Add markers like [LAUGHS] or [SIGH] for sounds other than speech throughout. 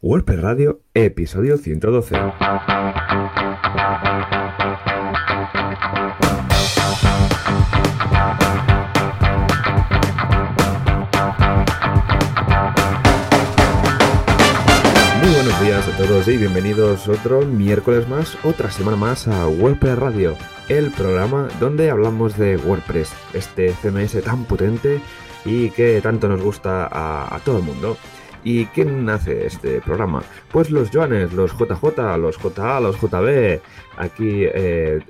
WordPress Radio, episodio 112. Muy buenos días a todos y bienvenidos otro miércoles más, otra semana más a WordPress Radio, el programa donde hablamos de WordPress, este CMS tan potente y que tanto nos gusta a, a todo el mundo. ¿Y quién hace este programa? Pues los Joanes, los JJ, los JA, los JB. Aquí eh,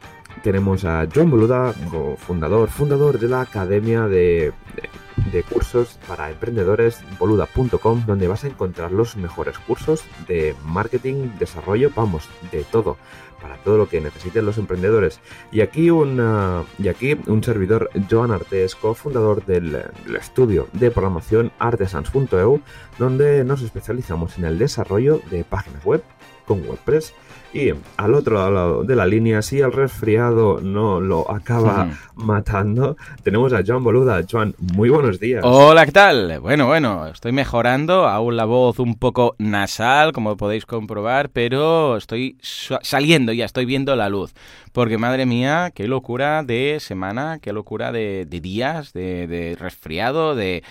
tenemos a John Boluda, fundador, fundador de la Academia de, de, de Cursos para Emprendedores, boluda.com, donde vas a encontrar los mejores cursos de marketing, desarrollo, vamos, de todo para todo lo que necesiten los emprendedores. Y aquí, una, y aquí un servidor, Joan Artes, cofundador del, del estudio de programación artesans.eu, donde nos especializamos en el desarrollo de páginas web con WordPress. Y al otro lado de la línea, si el resfriado no lo acaba matando, tenemos a Joan Boluda. Joan, muy buenos días. Hola, ¿qué tal? Bueno, bueno, estoy mejorando, aún la voz un poco nasal, como podéis comprobar, pero estoy saliendo ya, estoy viendo la luz. Porque madre mía, qué locura de semana, qué locura de, días, de, resfriado, de,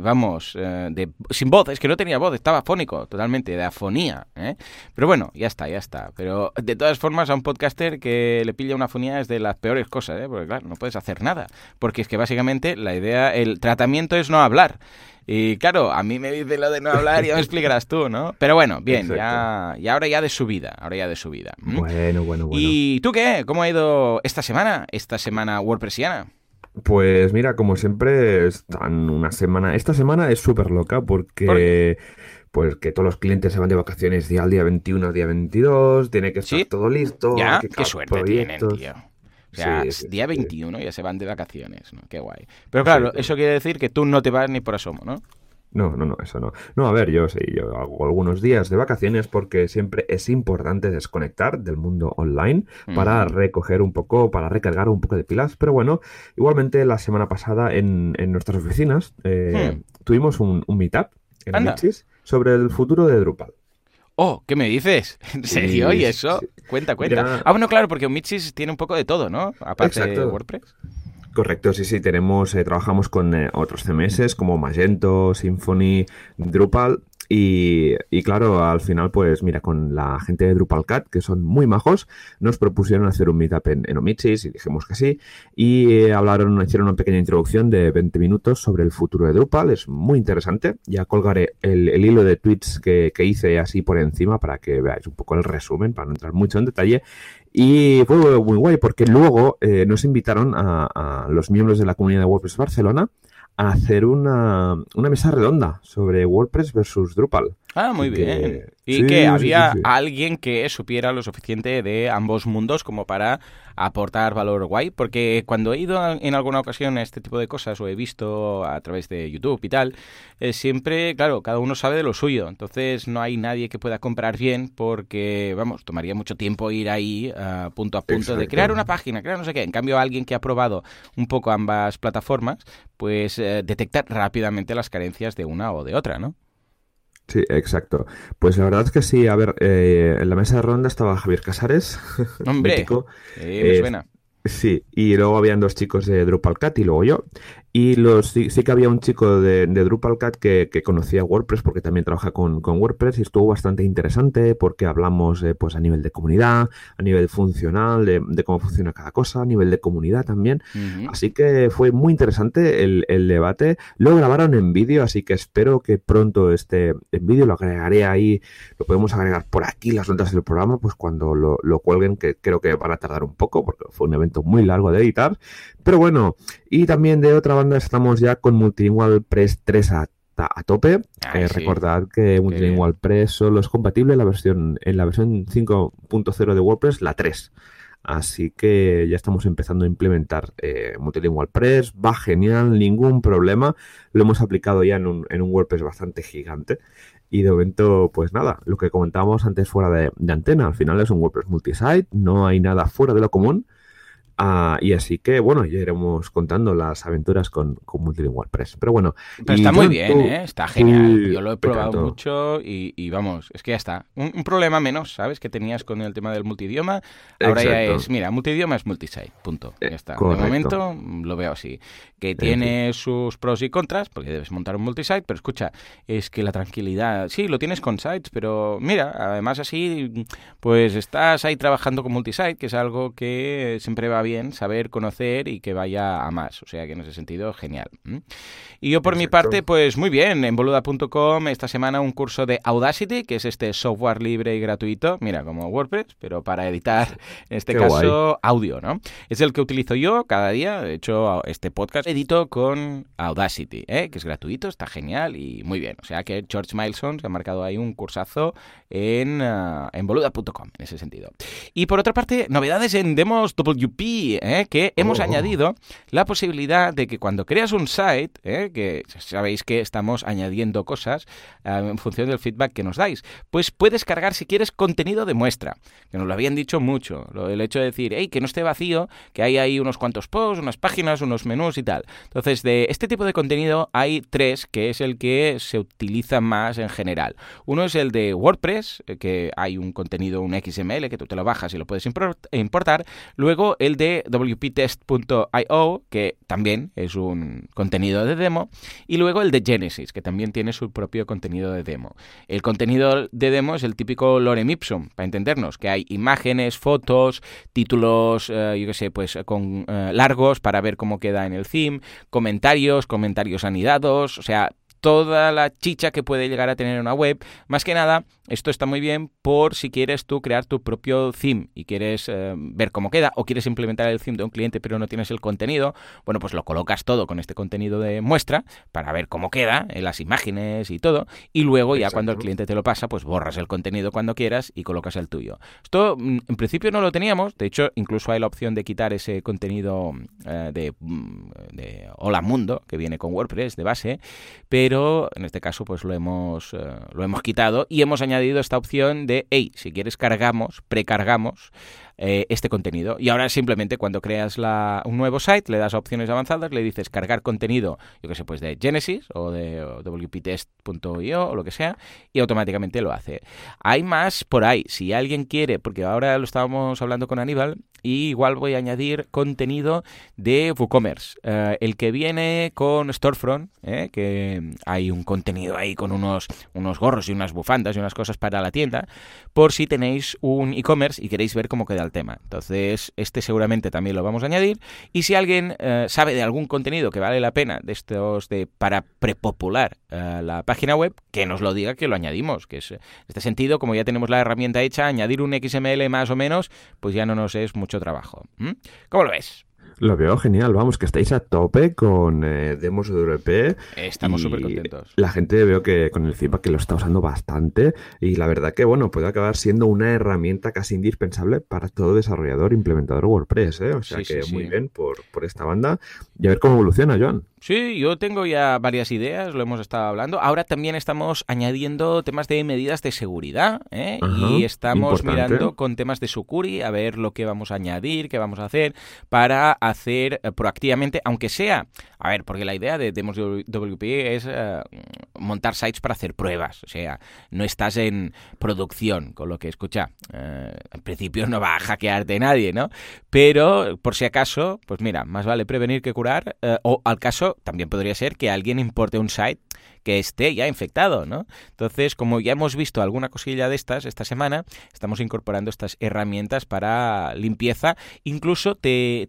vamos, eh, de, sin voz, es que no tenía voz, estaba fónico totalmente, de afonía. ¿eh? Pero bueno, ya está, ya está. Pero de todas formas, a un podcaster que le pilla una afonía es de las peores cosas, ¿eh? porque claro, no puedes hacer nada. Porque es que básicamente la idea, el tratamiento es no hablar. Y claro, a mí me dice lo de no hablar y ya me explicarás tú, ¿no? Pero bueno, bien, ya, y ahora ya de subida, ahora ya de subida. ¿Mm? Bueno, bueno, bueno. ¿Y tú qué? ¿Cómo ha ido esta semana, esta semana WordPressiana? Pues mira, como siempre, están una semana, esta semana es súper loca porque... ¿Por? pues que todos los clientes se van de vacaciones día al día 21 al día 22, tiene que estar ¿Sí? todo listo. Ya, qué suerte tienen, tío. O sea, sí, día 21 sí. ya se van de vacaciones, ¿no? Qué guay. Pero claro, eso quiere decir que tú no te vas ni por asomo, ¿no? No, no, no, eso no. No, a ver, yo sí, yo hago algunos días de vacaciones porque siempre es importante desconectar del mundo online para mm. recoger un poco, para recargar un poco de pilas. Pero bueno, igualmente la semana pasada en, en nuestras oficinas eh, hmm. tuvimos un, un meetup en. Michis sobre el futuro de Drupal. Oh, ¿qué me dices? [LAUGHS] ¿En serio? Sí, ¿Y eso? Sí. Cuenta, cuenta. Ah, bueno, claro, porque Michis tiene un poco de todo, ¿no? Aparte Exacto. de WordPress. Correcto, sí, sí, tenemos, eh, trabajamos con eh, otros CMS como Magento, Symfony, Drupal y, y, claro, al final, pues mira, con la gente de DrupalCat, que son muy majos, nos propusieron hacer un meetup en, en Omichis y dijimos que sí. Y eh, hablaron, hicieron una pequeña introducción de 20 minutos sobre el futuro de Drupal. Es muy interesante. Ya colgaré el, hilo de tweets que, que, hice así por encima para que veáis un poco el resumen, para no entrar mucho en detalle. Y fue muy guay porque luego eh, nos invitaron a, a los miembros de la comunidad de WordPress Barcelona hacer una, una mesa redonda sobre WordPress versus Drupal. Ah, muy que, bien. Y sí, que había sí, sí, alguien que supiera lo suficiente de ambos mundos como para aportar valor guay, porque cuando he ido en alguna ocasión a este tipo de cosas o he visto a través de YouTube y tal, eh, siempre, claro, cada uno sabe de lo suyo, entonces no hay nadie que pueda comprar bien porque, vamos, tomaría mucho tiempo ir ahí uh, punto a punto de crear una página, crear no sé qué. En cambio, alguien que ha probado un poco ambas plataformas, pues eh, detecta rápidamente las carencias de una o de otra, ¿no? Sí, exacto. Pues la verdad es que sí, a ver, eh, en la mesa de ronda estaba Javier Casares. [LAUGHS] Hombre, mítico, eh, me suena. Sí, y luego habían dos chicos de DrupalCat y luego yo. Y los, sí, sí que había un chico de, de DrupalCat que, que, conocía WordPress porque también trabaja con, con, WordPress y estuvo bastante interesante porque hablamos eh, pues a nivel de comunidad, a nivel funcional, de, de, cómo funciona cada cosa, a nivel de comunidad también. Uh -huh. Así que fue muy interesante el, el debate. Lo grabaron en vídeo, así que espero que pronto esté en vídeo. Lo agregaré ahí, lo podemos agregar por aquí las notas del programa, pues cuando lo, lo cuelguen, que creo que van a tardar un poco porque fue un evento muy largo de editar. Pero bueno, y también de otra banda estamos ya con Multilingual Press 3 a, a tope. Ah, eh, sí. Recordad que Multilingual Press solo es compatible en la versión, en la versión 5.0 de WordPress, la 3. Así que ya estamos empezando a implementar eh, Multilingual Press, va genial, ningún problema. Lo hemos aplicado ya en un, en un WordPress bastante gigante. Y de momento, pues nada, lo que comentábamos antes fuera de, de antena, al final es un WordPress multisite, no hay nada fuera de lo común Ah, y así que, bueno, ya iremos contando las aventuras con, con Multilingual WordPress. Pero bueno. Pero está muy bien, ¿eh? Está genial. Yo lo he probado mucho y, vamos, es que ya está. Un, problema menos, ¿sabes? Que tenías con el tema del multidioma. Ahora ya es, mira, multidioma es multisite, punto. Ya está. De momento lo veo así. Que tiene sus pros y contras, porque debes montar un multisite, pero escucha, es que la tranquilidad, sí, lo tienes con sites, pero mira, además así, pues estás ahí trabajando con multisite, que es algo que siempre va bien saber, conocer y que vaya a más. O sea que en ese sentido, genial. Y yo por mi parte, pues muy bien, en boluda.com esta semana un curso de Audacity, que es este software libre y gratuito, mira, como WordPress, pero para editar, en este caso, audio, ¿no? Es el que utilizo yo cada día, de hecho, este podcast edito con Audacity, ¿eh? que es gratuito, está genial y muy bien. O sea que George Mileson se ha marcado ahí un cursazo en, uh, en boluda.com, en ese sentido. Y por otra parte, novedades en Demos WP, ¿eh? que hemos oh. añadido la posibilidad de que cuando creas un site, ¿eh? que sabéis que estamos añadiendo cosas eh, en función del feedback que nos dais, pues puedes cargar si quieres contenido de muestra, que nos lo habían dicho mucho, el hecho de decir, hey, que no esté vacío, que hay ahí unos cuantos posts, unas páginas, unos menús y tal. Entonces, de este tipo de contenido hay tres, que es el que se utiliza más en general. Uno es el de WordPress, que hay un contenido, un XML, que tú te lo bajas y lo puedes importar. Luego el de wptest.io, que también es un contenido de demo, y luego el de Genesis, que también tiene su propio contenido de demo. El contenido de demo es el típico lorem ipsum, para entendernos, que hay imágenes, fotos, títulos, eh, yo qué sé, pues con eh, largos para ver cómo queda en el theme, comentarios, comentarios anidados, o sea, toda la chicha que puede llegar a tener una web. Más que nada, esto está muy bien por si quieres tú crear tu propio theme y quieres eh, ver cómo queda o quieres implementar el theme de un cliente pero no tienes el contenido, bueno, pues lo colocas todo con este contenido de muestra para ver cómo queda en las imágenes y todo y luego ya cuando el cliente te lo pasa, pues borras el contenido cuando quieras y colocas el tuyo. Esto mm, en principio no lo teníamos, de hecho incluso hay la opción de quitar ese contenido eh, de, mm, de Hola Mundo que viene con WordPress de base, pero en este caso pues lo hemos, eh, lo hemos quitado y hemos añadido esta opción de, hey, si quieres cargamos, precargamos eh, este contenido. Y ahora simplemente cuando creas un nuevo site, le das opciones avanzadas, le dices cargar contenido, yo que sé, pues de Genesis o de wptest.io o lo que sea, y automáticamente lo hace. Hay más por ahí. Si alguien quiere, porque ahora lo estábamos hablando con Aníbal, y igual voy a añadir contenido de WooCommerce. Eh, el que viene con Storefront, eh, que hay un contenido ahí con unos, unos gorros y unas bufandas y unas cosas para la tienda, por si tenéis un e-commerce y queréis ver cómo queda el tema. Entonces, este seguramente también lo vamos a añadir. Y si alguien eh, sabe de algún contenido que vale la pena de estos de para prepopular la página web, que nos lo diga que lo añadimos. Que es, en este sentido, como ya tenemos la herramienta hecha, añadir un XML más o menos, pues ya no nos es mucho trabajo. ¿Cómo lo ves? Lo veo genial, vamos, que estáis a tope con eh, demos de WP. Estamos súper contentos. La gente veo que con el feedback que lo está usando bastante y la verdad que, bueno, puede acabar siendo una herramienta casi indispensable para todo desarrollador implementador WordPress, ¿eh? O sea que muy bien por, por esta banda y a ver cómo evoluciona, Joan. Sí, yo tengo ya varias ideas, lo hemos estado hablando. Ahora también estamos añadiendo temas de medidas de seguridad ¿eh? y estamos mirando con temas de Sucuri a ver lo que vamos a añadir, qué vamos a hacer para hacer eh, proactivamente, aunque sea, a ver, porque la idea de Demos WP es eh, montar sites para hacer pruebas, o sea, no estás en producción, con lo que escucha, en principio no va a hackearte nadie, ¿no? Pero por si acaso, pues mira, más vale prevenir que curar, o al caso también podría ser que alguien importe un site que esté ya infectado, ¿no? Entonces, como ya hemos visto alguna cosilla de estas esta semana, estamos incorporando estas herramientas para limpieza. Incluso te,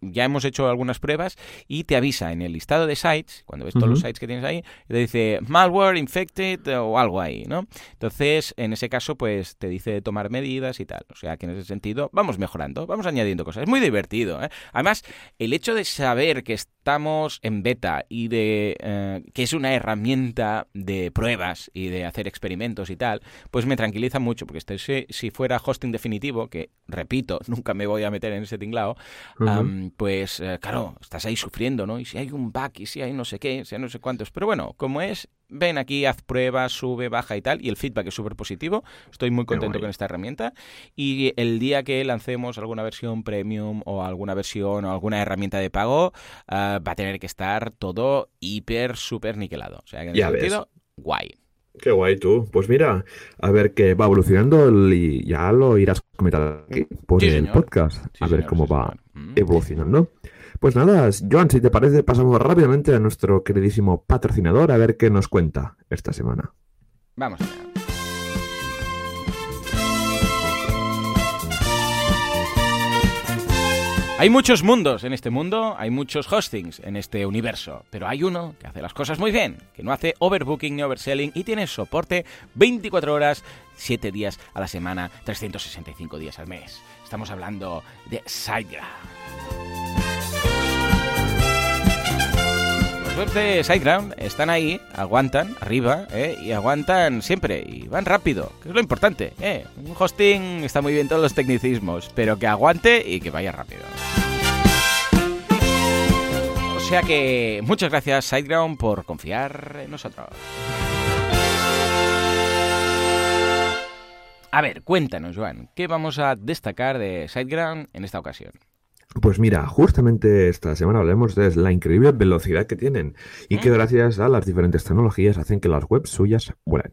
ya hemos hecho algunas pruebas y te avisa en el listado de sites, cuando ves todos los sites que tienes ahí, te dice malware, infected o algo ahí, ¿no? Entonces, en ese caso, pues te dice tomar medidas y tal. O sea que en ese sentido vamos mejorando, vamos añadiendo cosas. Es muy divertido, ¿eh? Además, el hecho de saber que estamos en beta y de eh, que es una herramienta de pruebas y de hacer experimentos y tal, pues me tranquiliza mucho, porque este, si, fuera hosting definitivo, que repito, [LAUGHS] nunca me voy a meter en ese tinglao, pues eh, claro, estás ahí sufriendo, ¿no? Y si hay un bug, y si hay no sé qué, si hay no sé cuántos. Pero bueno, como es ven aquí, haz pruebas, sube, baja y tal, y el feedback es súper positivo. Estoy muy contento con esta herramienta. Y el día que lancemos alguna versión premium o alguna versión o alguna herramienta de pago, ah, va a tener que estar todo hiper, súper niquelado. O sea, que en ese sentido, guay. Qué guay tú. Pues mira, a ver qué va evolucionando y ya lo irás comentando aquí por el podcast. a ver cómo va mm. evolucionando. Pues nada, Joan, si te parece, pasamos rápidamente a nuestro queridísimo patrocinador a ver qué nos cuenta esta semana. Vamos allá. Hay muchos mundos en este mundo, hay muchos hostings en este universo, pero hay uno que hace las cosas muy bien, que no hace overbooking ni overselling y tiene soporte 24 horas, 7 días a la semana, 365 días al mes. Estamos hablando de SiteGround. Webs de SiteGround están ahí, aguantan arriba ¿eh? y aguantan siempre y van rápido, que es lo importante. ¿eh? Un hosting está muy bien todos los tecnicismos, pero que aguante y que vaya rápido. O sea que muchas gracias SiteGround por confiar en nosotros. A ver, cuéntanos, Joan, ¿qué vamos a destacar de SiteGround en esta ocasión? Pues mira, justamente esta semana hablemos de la increíble velocidad que tienen y que mm. gracias a las diferentes tecnologías hacen que las webs suyas vuelen.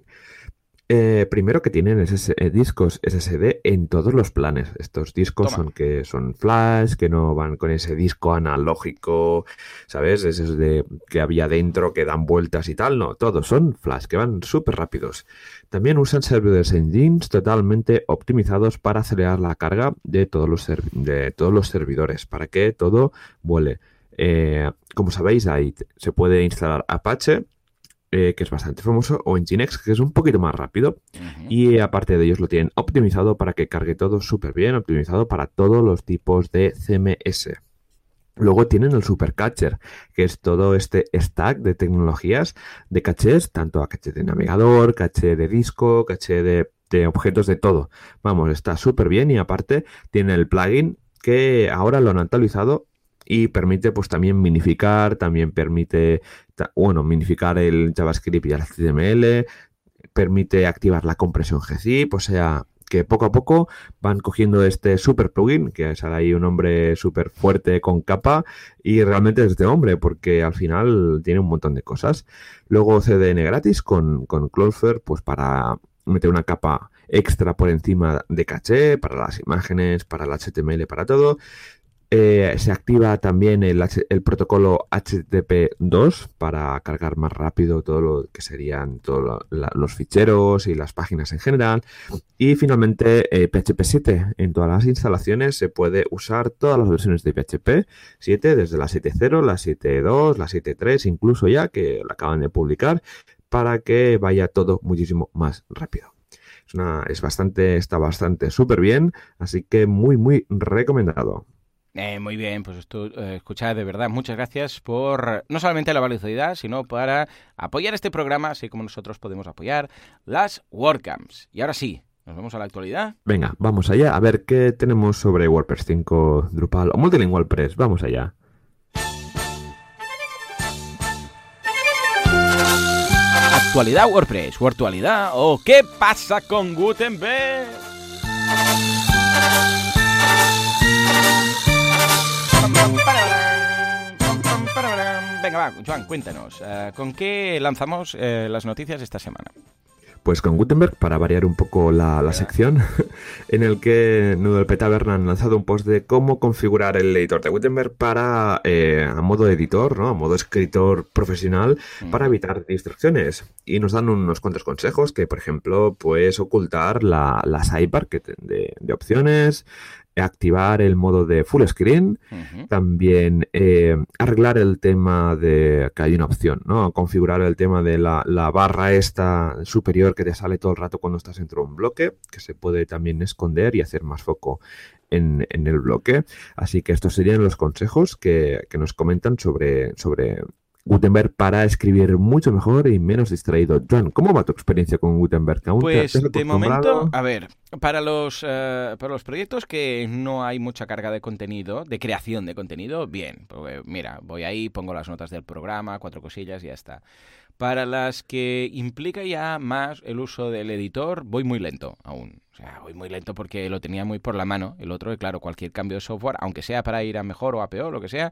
Eh, primero que tienen eh, discos SSD en todos los planes. Estos discos son que son flash, que no van con ese disco analógico, ¿sabes? Esos de que había dentro que dan vueltas y tal. No, todos son flash, que van súper rápidos. También usan servidores engines totalmente optimizados para acelerar la carga de todos los, de todos los servidores, para que todo vuele. Eh, como sabéis, ahí se puede instalar Apache eh, que es bastante famoso, o Nginx, que es un poquito más rápido. Y aparte de ellos lo tienen optimizado para que cargue todo súper bien, optimizado para todos los tipos de CMS. Luego tienen el Supercatcher, que es todo este stack de tecnologías de cachés, tanto a caché de navegador, caché de disco, caché de, de objetos de todo. Vamos, está súper bien y aparte tiene el plugin que ahora lo han actualizado y permite pues también minificar, también permite, bueno, minificar el JavaScript y el HTML, permite activar la compresión gzip, o sea, que poco a poco van cogiendo este super plugin, que es ahí un hombre súper fuerte con capa, y realmente es de hombre, porque al final tiene un montón de cosas. Luego CDN gratis con, con Cloudflare, pues para meter una capa extra por encima de caché, para las imágenes, para el HTML, para todo. Eh, se activa también el, protocolo HTTP2 para cargar más rápido todo lo que serían todos los ficheros y las páginas en general. Y finalmente PHP eh, 7. En todas las instalaciones se puede usar todas las versiones de PHP 7, desde la 7.0, la 7.2, la 7.3, incluso ya que la acaban de publicar, para que vaya todo muchísimo más rápido. Es, es bastante, está bastante súper bien, así que muy, muy recomendado. Eh, muy bien, pues esto, eh, escuchad, de verdad, muchas gracias por no solamente la velocidad, sino para apoyar este programa, así como nosotros podemos apoyar las WordCamps. Y ahora sí, nos vamos a la actualidad. Venga, vamos allá, a ver qué tenemos sobre WordPress 5, Drupal o Multilingual Press. Vamos allá. Actualidad WordPress, Virtualidad o qué pasa con Gutenberg. Venga, va, Juan, cuéntanos, eh, ¿con qué lanzamos eh, las noticias esta semana? Pues con Gutenberg, para variar un poco la, sección, [LAUGHS] en el que Noodle Tavern han lanzado un post de cómo configurar el editor de Gutenberg para eh, a modo editor, ¿no? A modo escritor profesional, para evitar distracciones. Y nos dan unos cuantos consejos que, por ejemplo, puedes ocultar la, la sidebar que de, de, opciones, activar el modo de full screen, también eh, arreglar el tema de que hay una opción, ¿no? Configurar el tema de la, barra esta superior que te sale todo el rato cuando estás dentro de un bloque, que se puede también esconder y hacer más foco en, el bloque. Así que estos serían los consejos que, que nos comentan sobre, sobre Gutenberg para escribir mucho mejor y menos distraído. John, ¿cómo va tu experiencia con Gutenberg? pues de momento, a ver, para los, eh, para los proyectos que no hay mucha carga de contenido, de creación de contenido, bien. Porque, mira, voy ahí, pongo las notas del programa, cuatro cosillas y ya está. Para las que implica ya más el uso del editor, voy muy lento aún. O sea, voy muy lento porque lo tenía muy por la mano. El otro, claro, cualquier cambio de software, aunque sea para ir a mejor o a peor, lo que sea,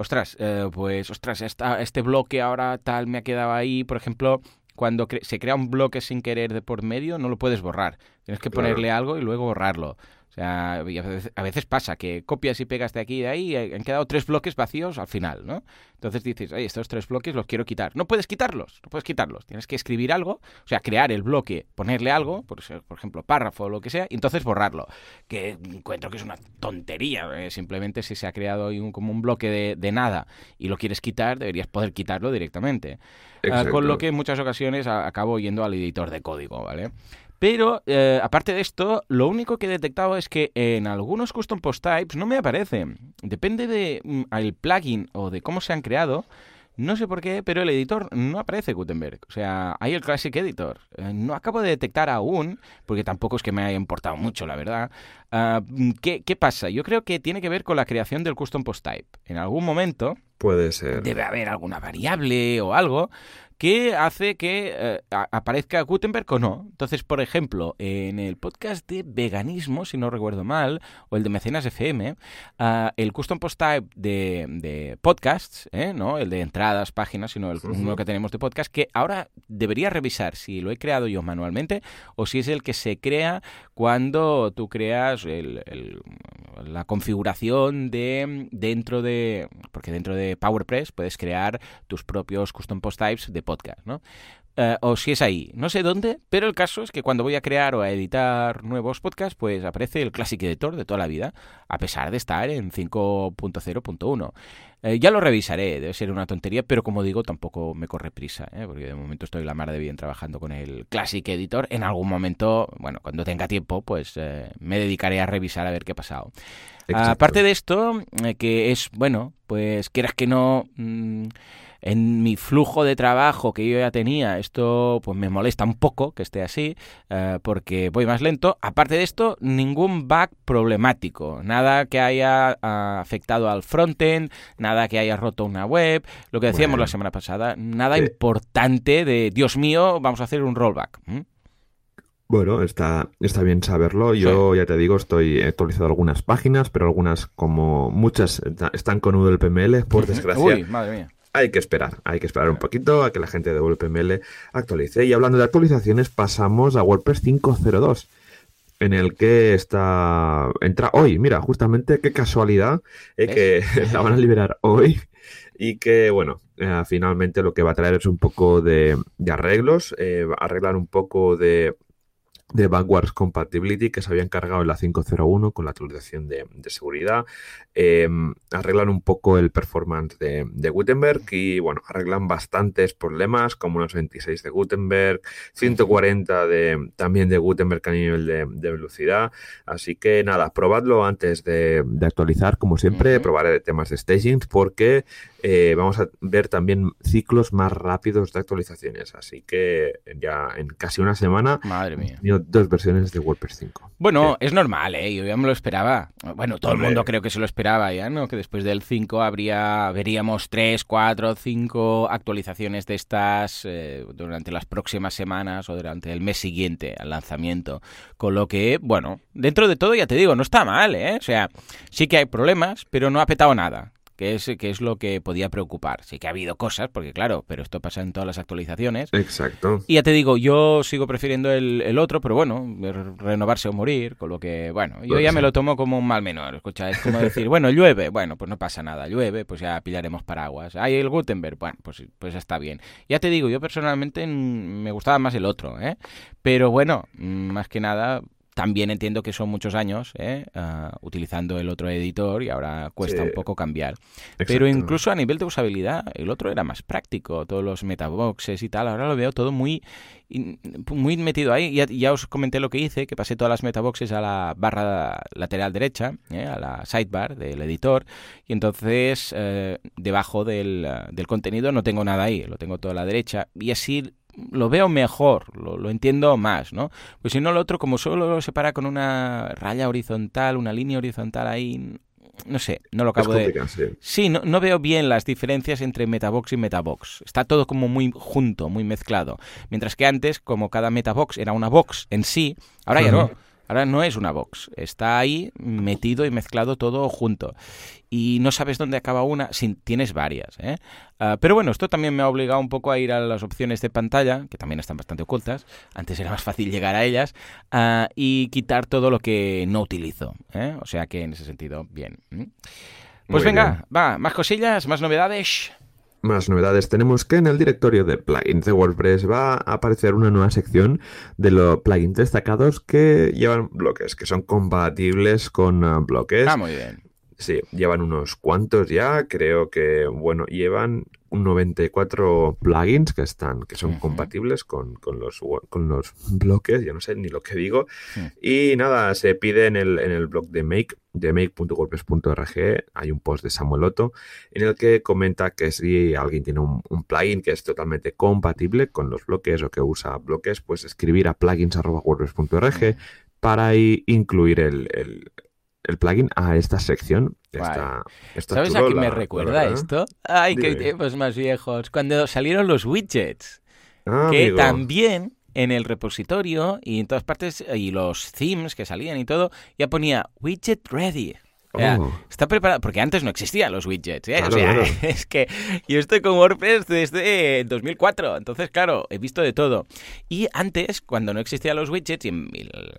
ostras, eh, pues, ostras, esta, este bloque ahora tal me ha quedado ahí. Por ejemplo, cuando se crea un bloque sin querer de por medio, no lo puedes borrar. Tienes que ponerle algo y luego borrarlo. Sea, a veces, pasa que copias y pegas de aquí y de ahí y han quedado tres bloques vacíos al final, ¿no? Entonces dices, oye, estos tres bloques los quiero quitar. No puedes quitarlos, no puedes quitarlos. Tienes que escribir algo, o sea, crear el bloque, ponerle algo, por, por ejemplo, párrafo o lo que sea, y entonces borrarlo. Que encuentro que es una tontería. Eh, simplemente si se ha creado un, como un bloque de, de, nada y lo quieres quitar, deberías poder quitarlo directamente. Ah, con lo que en muchas ocasiones acabo yendo al editor de código, ¿vale? Pero, eh, aparte de esto, lo único que he detectado es que en algunos custom post types no me aparece. Depende del mm, plugin o de cómo se han creado. No sé por qué, pero el editor no aparece Gutenberg. O sea, hay el Classic Editor. Eh, no acabo de detectar aún, porque tampoco es que me haya importado mucho, la verdad. Ah, ¿qué, ¿Qué pasa? Yo creo que tiene que ver con la creación del custom post type. En algún momento... Puede ser. Debe haber alguna variable o algo que hace que eh, aparezca Gutenberg o no. Entonces, por ejemplo, en el podcast de veganismo, si no recuerdo mal, o el de Mecenas FM, ah, el custom post type de, podcasts, ¿eh? no el de entradas, páginas, sino el uno que tenemos de podcast, que ahora debería revisar si lo he creado yo manualmente o si es el que se crea cuando tú creas la configuración de dentro de porque dentro de PowerPress puedes crear tus propios custom post types de podcast, ¿no? Eh, o si es ahí, no sé dónde, pero el caso es que cuando voy a crear o a editar nuevos podcasts, pues aparece el Classic Editor de toda la vida, a pesar de estar en 5.0.1. Eh, ya lo revisaré, debe ser una tontería, pero como digo, tampoco me corre prisa, ¿eh? porque de momento estoy la mar de bien trabajando con el Classic Editor. En algún momento, bueno, cuando tenga tiempo, pues me dedicaré a revisar a ver qué ha pasado. Aparte de esto, que es, bueno, pues quieras que no... Mm, en mi flujo de trabajo que yo ya tenía, esto pues me molesta un poco que esté así, eh, porque voy más lento. Aparte de esto, ningún bug problemático, nada que haya ah, afectado al frontend, nada que haya roto una web, lo que decíamos la semana pasada, nada importante de, Dios mío, vamos a hacer un rollback. Bueno, está, está bien saberlo. Yo ya te digo, estoy actualizado algunas páginas, pero algunas, como muchas, están con UDLPML, por [LAUGHS] desgracia. Uy, madre mía hay que esperar, hay que esperar un poquito a que la gente de WPML actualice. Y hablando de actualizaciones, pasamos a WordPress 5.02, en el que está entra hoy. Mira, justamente qué casualidad eh, que [LAUGHS] la van a liberar hoy y que, bueno, eh, finalmente lo que va a traer es un poco de, arreglos, eh, arreglar un poco de de Backwards Compatibility que se habían cargado en la 501 con la actualización de, seguridad. Em, arreglan un poco el performance de, Gutenberg y bueno, arreglan bastantes problemas como unos 26 de Gutenberg, 140 de, también de Gutenberg a nivel de, velocidad. Así que nada, probadlo antes de, actualizar, como siempre, probaré temas de stagings porque eh, vamos a ver también ciclos más rápidos de actualizaciones. Así que ya en casi una semana, Madre mía. Dos versiones de WordPress 5. Bueno, es normal, ¿eh? yo ya me lo esperaba. Bueno, todo el mundo creo que se lo esperaba ya, ¿no? Que después del 5 habría, veríamos 3, 4, 5 actualizaciones de estas eh, durante las próximas semanas o durante el mes siguiente al lanzamiento. Con lo que, bueno, dentro de todo ya te digo, no está mal, ¿eh? O sea, sí que hay problemas, pero no ha petado nada que es, que es lo que podía preocupar. Sí que ha habido cosas, porque claro, pero esto pasa en todas las actualizaciones. Exacto. Y ya te digo, yo sigo prefiriendo el, otro, pero bueno, renovarse o morir, con lo que, bueno, yo pues ya me lo tomo como un mal menor. Escucha, es como decir, bueno, llueve, bueno, pues no pasa nada, llueve, pues ya pillaremos paraguas. Hay el Gutenberg, bueno, pues, pues está bien. Ya te digo, yo personalmente me gustaba más el otro, ¿eh? Pero bueno, más que nada, también entiendo que son muchos años ¿eh? Ah, utilizando el otro editor y ahora cuesta un poco cambiar. Pero incluso a nivel de usabilidad, el otro era más práctico, todos los metaboxes y tal. Ahora lo veo todo muy, muy metido ahí. Ya, ya os comenté lo que hice, que pasé todas las metaboxes a la barra lateral derecha, ¿eh? a la sidebar del editor. Y entonces eh, debajo del, del contenido no tengo nada ahí, lo tengo todo a la derecha. Y así lo veo mejor, lo, entiendo más, ¿no? Pues si no, lo otro, como solo lo separa con una raya horizontal, una línea horizontal ahí, no sé, no lo acabo de... Sí, sí no, no, veo bien las diferencias entre Metabox y Metabox. Está todo como muy junto, muy mezclado. Mientras que antes, como cada Metabox era una box en sí, ahora ya no. Ahora no es una box, está ahí metido y mezclado todo junto. Y no sabes dónde acaba una, si tienes varias. ¿eh? Uh, pero bueno, esto también me ha obligado un poco a ir a las opciones de pantalla, que también están bastante ocultas. Antes era más fácil llegar a ellas. Uh, y quitar todo lo que no utilizo. ¿eh? O sea que en ese sentido, bien. Pues Muy venga, bien. va, más cosillas, más novedades. Más novedades tenemos que en el directorio de plugins de WordPress va a aparecer una nueva sección de los plugins destacados que llevan bloques, que son compatibles con uh, bloques. Ah, muy bien. Sí, llevan unos cuantos ya, creo que, bueno, llevan 94 plugins que están, que son uh -huh. compatibles con, con, los, con los bloques, yo no sé ni lo que digo. Uh -huh. Y nada, se pide en el, en el blog de Make, de make.wordpress.org, hay un post de Samuel Otto en el que comenta que si alguien tiene un, un, plugin que es totalmente compatible con los bloques o que usa bloques, pues escribir a plugins.wordpress.org uh -huh. para incluir el, el el plugin a esta sección. Esta, esta ¿Sabes chulo, a qué me recuerda la, esto? Ay, Dime. qué tiempos más viejos. Cuando salieron los widgets. Ah, que amigo. también en el repositorio y en todas partes, y los themes que salían y todo, ya ponía widget ready. O sea, Oh. Está preparado, porque antes no existían los widgets, ¿eh? Claro, o sea, claro. [LAUGHS] es que yo estoy con WordPress desde 2004, entonces, claro, he visto de todo. Y antes, cuando no existían los widgets, y,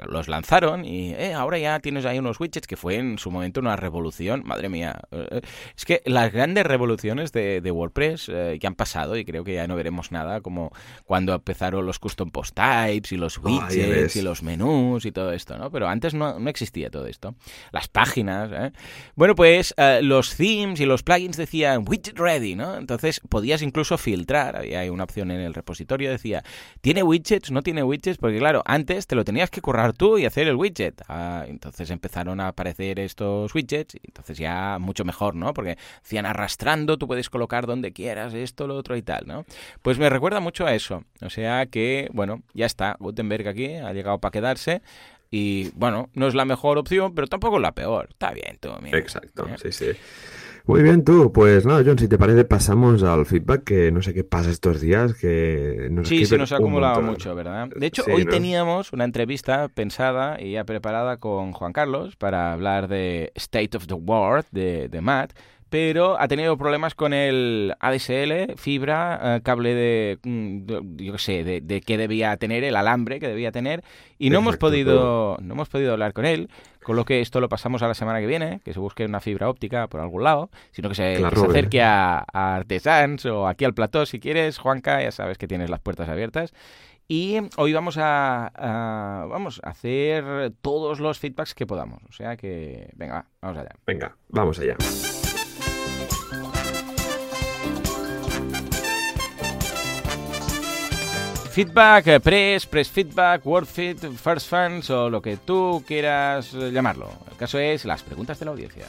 los lanzaron, y eh, ahora ya tienes ahí unos widgets, que fue en su momento una revolución, madre mía. Eh, Es que las grandes revoluciones de, de WordPress eh, ya han pasado, y creo que ya no veremos nada, como cuando empezaron los custom post types, y los Oh, widgets, ves. y los menús, y todo esto, ¿no? Pero antes no, no existía todo esto. Las páginas, ¿eh? Bueno, pues eh, los themes y los plugins decían widget ready, ¿no? Entonces podías incluso filtrar, había una opción en el repositorio, decía, ¿tiene widgets? ¿No tiene widgets? Porque claro, antes te lo tenías que currar tú y hacer el widget. Ah, entonces empezaron a aparecer estos widgets, y entonces ya mucho mejor, ¿no? Porque decían arrastrando, tú puedes colocar donde quieras esto, lo otro y tal, ¿no? Pues me recuerda mucho a eso. O sea que, bueno, ya está, Gutenberg aquí ha llegado para quedarse. Y bueno, no es la mejor opción, pero tampoco es la peor. Está bien, tú, mira. Exacto, ¿Eh? sí, sí. Muy bien, tú. Pues nada, John, si te parece, pasamos al feedback, que no sé qué pasa estos días, que nos Sí, sí, nos ha acumulado mucho, ¿verdad? De hecho, Sí, hoy ¿no? teníamos una entrevista pensada y ya preparada con Juan Carlos para hablar de State of the World de, de Matt, pero ha tenido problemas con el ADSL, fibra, eh, cable de, mm, de- yo qué sé, de, de qué debía tener, el alambre que debía tener, y no hemos podido, no hemos podido hablar con él, con lo que esto lo pasamos a la semana que viene, que se busque una fibra óptica por algún lado, sino que se, que Claro, se acerque a, a Artesans o aquí al plató si quieres, Juanca, ya sabes que tienes las puertas abiertas. Y hoy vamos a, a- vamos a hacer todos los feedbacks que podamos. O sea que, venga, va, vamos allá. Venga, vamos allá. Feedback, eh, press, press feedback, word feed, first fans o lo que tú quieras eh, llamarlo. El caso es las preguntas de la audiencia.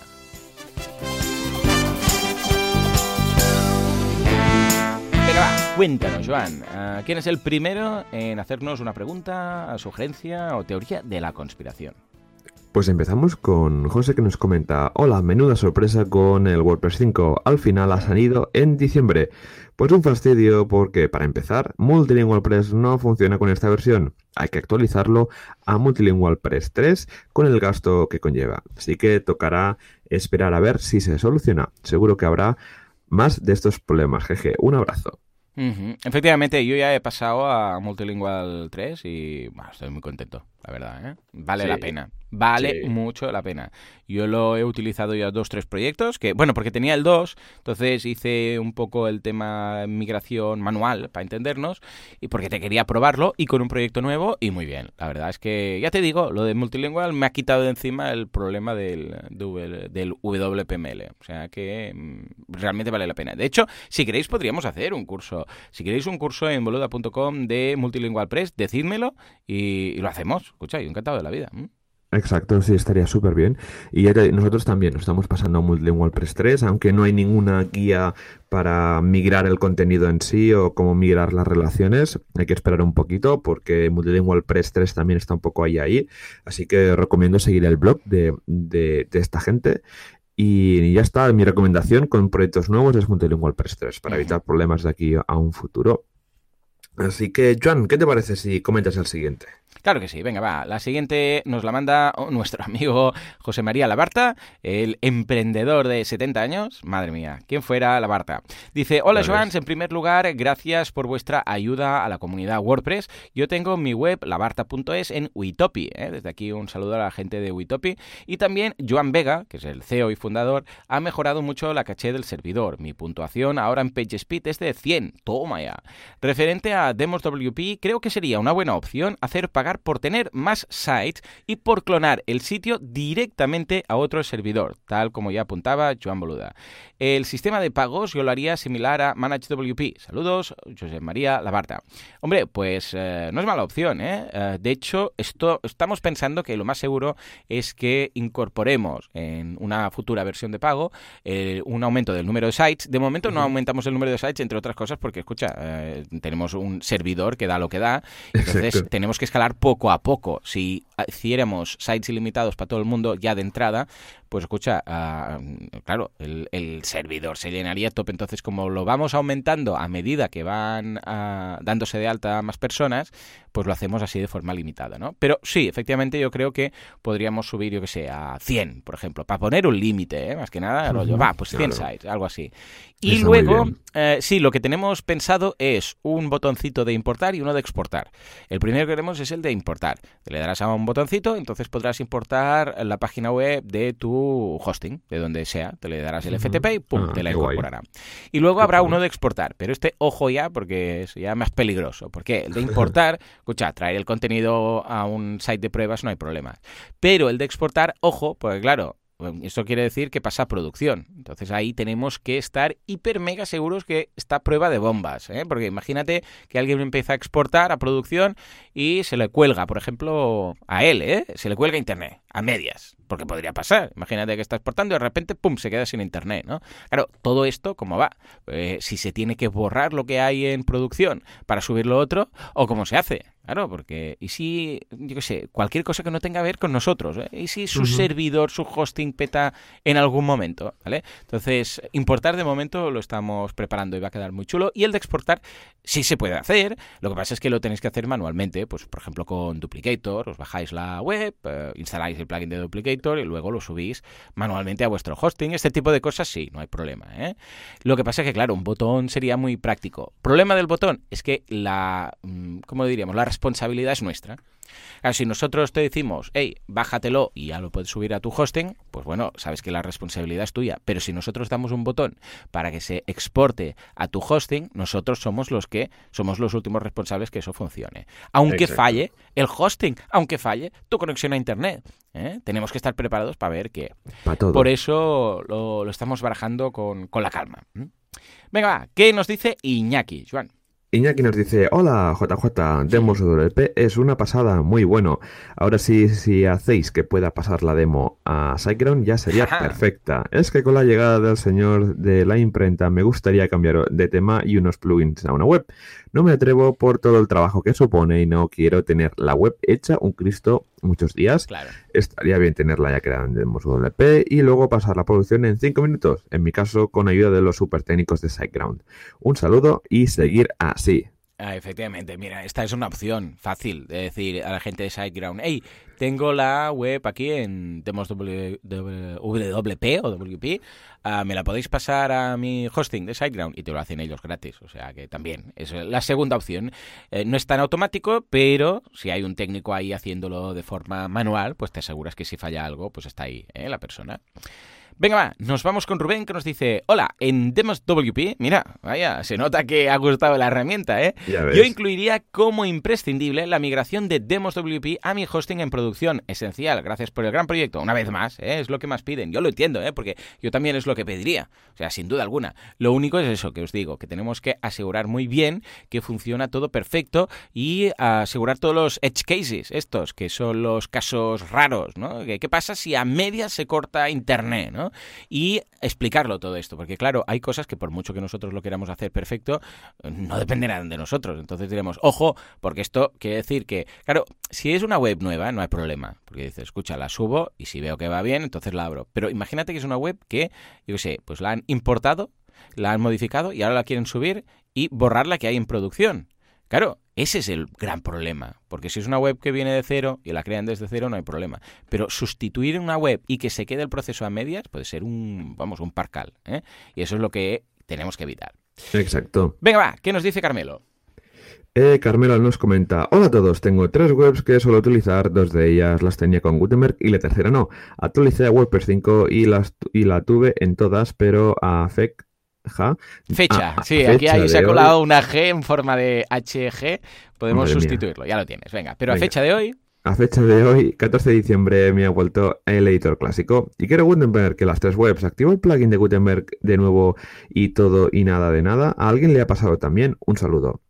Venga, va, cuéntanos, Joan. eh, ¿Quién es el primero en hacernos una pregunta, sugerencia o teoría de la conspiración? Pues empezamos con José que nos comenta, hola, menuda sorpresa con el WordPress 5, al final ha salido en diciembre. Pues un fastidio porque, para empezar, Multilingual Press no funciona con esta versión. Hay que actualizarlo a Multilingual Press 3 con el gasto que conlleva. Así que tocará esperar a ver si se soluciona. Seguro que habrá más de estos problemas. Jeje, un abrazo. Efectivamente, yo ya he pasado a Multilingual 3 y estoy muy contento, la verdad. ¿eh? Vale Sí. la pena. Vale Sí. mucho la pena. Yo lo he utilizado ya dos, tres proyectos, que bueno, porque tenía el 2, entonces hice un poco el tema migración manual, para entendernos, y porque te quería probarlo, y con un proyecto nuevo, y muy bien. La verdad es que, ya te digo, lo de multilingual me ha quitado de encima el problema del, del, del WPML. O sea que mm, realmente vale la pena. De hecho, si queréis podríamos hacer un curso. Si queréis un curso en boluda.com de Multilingual Press, decídmelo y, y lo hacemos. Escucha, yo encantado de la vida. ¿m? Exacto, sí, estaría súper bien. Y ya te- nosotros también nos estamos pasando a Multilingual Press 3, aunque no hay ninguna guía para migrar el contenido en sí o cómo migrar las relaciones. Hay que esperar un poquito porque Multilingual Press 3 también está un poco ahí ahí. Así que recomiendo seguir el blog de, de- de esta gente Y ya está mi recomendación con proyectos nuevos es Multilingual WordPress 3 para evitar problemas de aquí a un futuro. Así que, Joan, ¿qué te parece si comentas el siguiente? Claro que sí, venga, va. La siguiente nos la manda nuestro [LAUGHS] amigo José María Labarta, el emprendedor de 70 años. Madre mía, ¿quién fuera Labarta? Dice, hola Joan, en primer lugar, gracias por vuestra ayuda a la comunidad WordPress. Yo tengo mi web, labarta.es, en Witopi. ¿eh? Desde aquí un saludo a la gente de Witopi. Y también Joan Vega, que es el CEO y fundador, ha mejorado mucho la caché del servidor. Mi puntuación ahora en PageSpeed es de 100. Toma ya. Referente a Demos WP, creo que sería una buena opción hacer pagar por tener más sites y por clonar el sitio directamente a otro servidor, tal como ya apuntaba Joan Boluda. El sistema de pagos yo lo haría similar a ManageWP. Saludos, José María Labarta. Hombre, pues eh, no es mala opción, ¿eh? ¿eh? De hecho, esto, estamos pensando que lo más seguro es que incorporemos en una futura versión de pago eh, un aumento del número de sites. De momento no aumentamos el número de sites, entre otras cosas, porque, escucha, tenemos un servidor que da lo que da, entonces tenemos que escalar poco a poco. Si hiciéramos sites ilimitados para todo el mundo ya de entrada, pues escucha, ah, claro, el, servidor se llenaría top. Entonces, como lo vamos aumentando a medida que van ah, dándose de alta más personas, pues lo hacemos así de forma limitada, ¿no? Pero sí, efectivamente yo creo que podríamos subir, yo que sé, a 100, por ejemplo, para poner un límite, ¿eh? más que nada, va, pues 100 sites, algo así. Y luego, eh, sí, lo que tenemos pensado es un botoncito de importar y uno de exportar. El primero que queremos es el de importar. Le darás a un botoncito, entonces podrás importar la página web de tu hosting, de donde sea. Te le darás el FTP y pum, ah, te la incorporará. Y luego habrá uno de exportar, pero este ojo ya, porque es ya más peligroso. Porque el de [LAUGHS] importar, escucha, traer el contenido a un site de pruebas no hay problema. Pero el de exportar, ojo, porque claro, esto quiere decir que pasa a producción. Entonces ahí tenemos que estar hiper mega seguros que está prueba de bombas. ¿eh? Porque imagínate que alguien empieza a exportar a producción y se le cuelga, por ejemplo, a él, ¿eh? se le cuelga internet, a medias. Porque podría pasar. Imagínate que está exportando y de repente, ¡pum!, se queda sin internet, ¿no? Claro, todo esto, ¿cómo va? Eh, si se tiene que borrar lo que hay en producción para subir lo otro, o cómo se hace. Claro, porque y si, yo qué sé, cualquier cosa que no tenga que ver con nosotros, ¿eh? y si su servidor, su hosting peta en algún momento, ¿vale? Entonces, importar de momento lo estamos preparando y va a quedar muy chulo. Y el de exportar sí se puede hacer, lo que pasa es que lo tenéis que hacer manualmente, pues por ejemplo con Duplicator, os bajáis la web, eh, instaláis el plugin de Duplicator y luego lo subís manualmente a vuestro hosting. Este tipo de cosas sí, no hay problema, ¿eh? Lo que pasa es que, claro, un botón sería muy práctico. Problema del botón es que la, mm, ¿cómo diríamos? La responsabilidad es nuestra. Si nosotros te decimos, hey, bájatelo y ya lo puedes subir a tu hosting, pues bueno, sabes que la responsabilidad es tuya. Pero si nosotros damos un botón para que se exporte a tu hosting, nosotros somos los que somos los últimos responsables que eso funcione. Aunque falle el hosting, aunque falle tu conexión a internet. ¿eh? Tenemos que estar preparados para ver que... Por eso lo, estamos barajando con, la calma. Venga, va, ¿qué nos dice Iñaki, Juan? Iñaki nos dice, hola JJ, Demos WP es una pasada, muy bueno. Ahora sí, si hacéis que pueda pasar la demo a SiteGround ya sería perfecta. Es que con la llegada del señor de la imprenta me gustaría cambiar de tema y unos plugins a una web. No me atrevo por todo el trabajo que supone y no quiero tener la web hecha un Cristo muchos días. Claro. Estaría bien tenerla ya creada en WP y luego pasar la producción en 5 minutos, en mi caso con ayuda de los super técnicos de SiteGround. Un saludo y seguir así. Ah, efectivamente, mira, esta es una opción fácil de decir a la gente de SiteGround, hey, tengo la web aquí en Demos WP o WP, ah, me la podéis pasar a mi hosting de SiteGround y te lo hacen ellos gratis, o sea que también es la segunda opción. Eh, no es tan automático, pero si hay un técnico ahí haciéndolo de forma manual, pues te aseguras que si falla algo, pues está ahí ¿eh? la persona. Venga, va, nos vamos con Rubén que nos dice, hola, en Demos WP, mira, vaya, se nota que ha gustado la herramienta, ¿eh? Yo incluiría como imprescindible la migración de Demos WP a mi hosting en producción, esencial, gracias por el gran proyecto, una vez más, ¿eh? es lo que más piden, yo lo entiendo, ¿eh? porque yo también es lo que pediría, o sea, sin duda alguna. Lo único es eso que os digo, que tenemos que asegurar muy bien que funciona todo perfecto y asegurar todos los edge cases, estos, que son los casos raros, ¿no? ¿Qué pasa si a medias se corta internet, ¿no? Y explicarlo todo esto, porque claro, hay cosas que por mucho que nosotros lo queramos hacer perfecto, no dependerán de nosotros. Entonces diremos, ojo, porque esto quiere decir que, claro, si es una web nueva, no hay problema, porque dices, escucha, la subo y si veo que va bien, entonces la abro. Pero imagínate que es una web que, yo qué sé, pues la han importado, la han modificado y ahora la quieren subir y borrar la que hay en producción. Claro, ese es el gran problema, porque si es una web que viene de cero y la crean desde cero no hay problema. Pero sustituir una web y que se quede el proceso a medias puede ser un, vamos, un parcal. ¿eh? Y eso es lo que tenemos que evitar. Exacto. Venga, va, ¿qué nos dice Carmelo? Eh, Carmelo nos comenta, hola a todos, tengo tres webs que suelo utilizar, dos de ellas las tenía con Gutenberg y la tercera no. Actualicé a WordPress 5 y, las, y la tuve en todas, pero a FEC Fecha, sí, aquí se ha colado una G en forma de HG, podemos sustituirlo, ya lo tienes, venga, pero a fecha de hoy... A fecha de hoy, 14 de diciembre, me ha vuelto el editor clásico. Y quiero Gutenberg que las tres webs. Activo el plugin de Gutenberg de nuevo y todo y nada de nada. A alguien le ha pasado también. Un saludo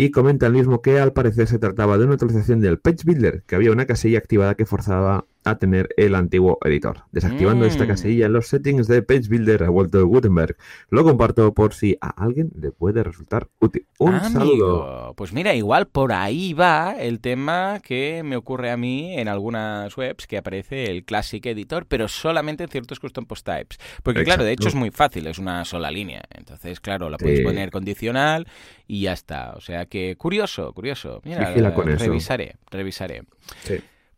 y comenta el mismo que al parecer se trataba de una actualización del Page Builder, que había una casilla activada que forzaba a tener el antiguo editor. Desactivando esta mm. casilla en los settings de Page Builder ha vuelto Gutenberg. Lo comparto por si a alguien le puede resultar útil. Un saludo. Pues mira, igual por ahí va el tema que me ocurre a mí en algunas webs que aparece el Classic Editor, pero solamente en ciertos custom post types. Porque claro, de hecho es muy fácil, es una sola línea. Entonces, claro, la puedes poner condicional y ya está. O sea que curioso, curioso. Mira, revisaré, revisaré.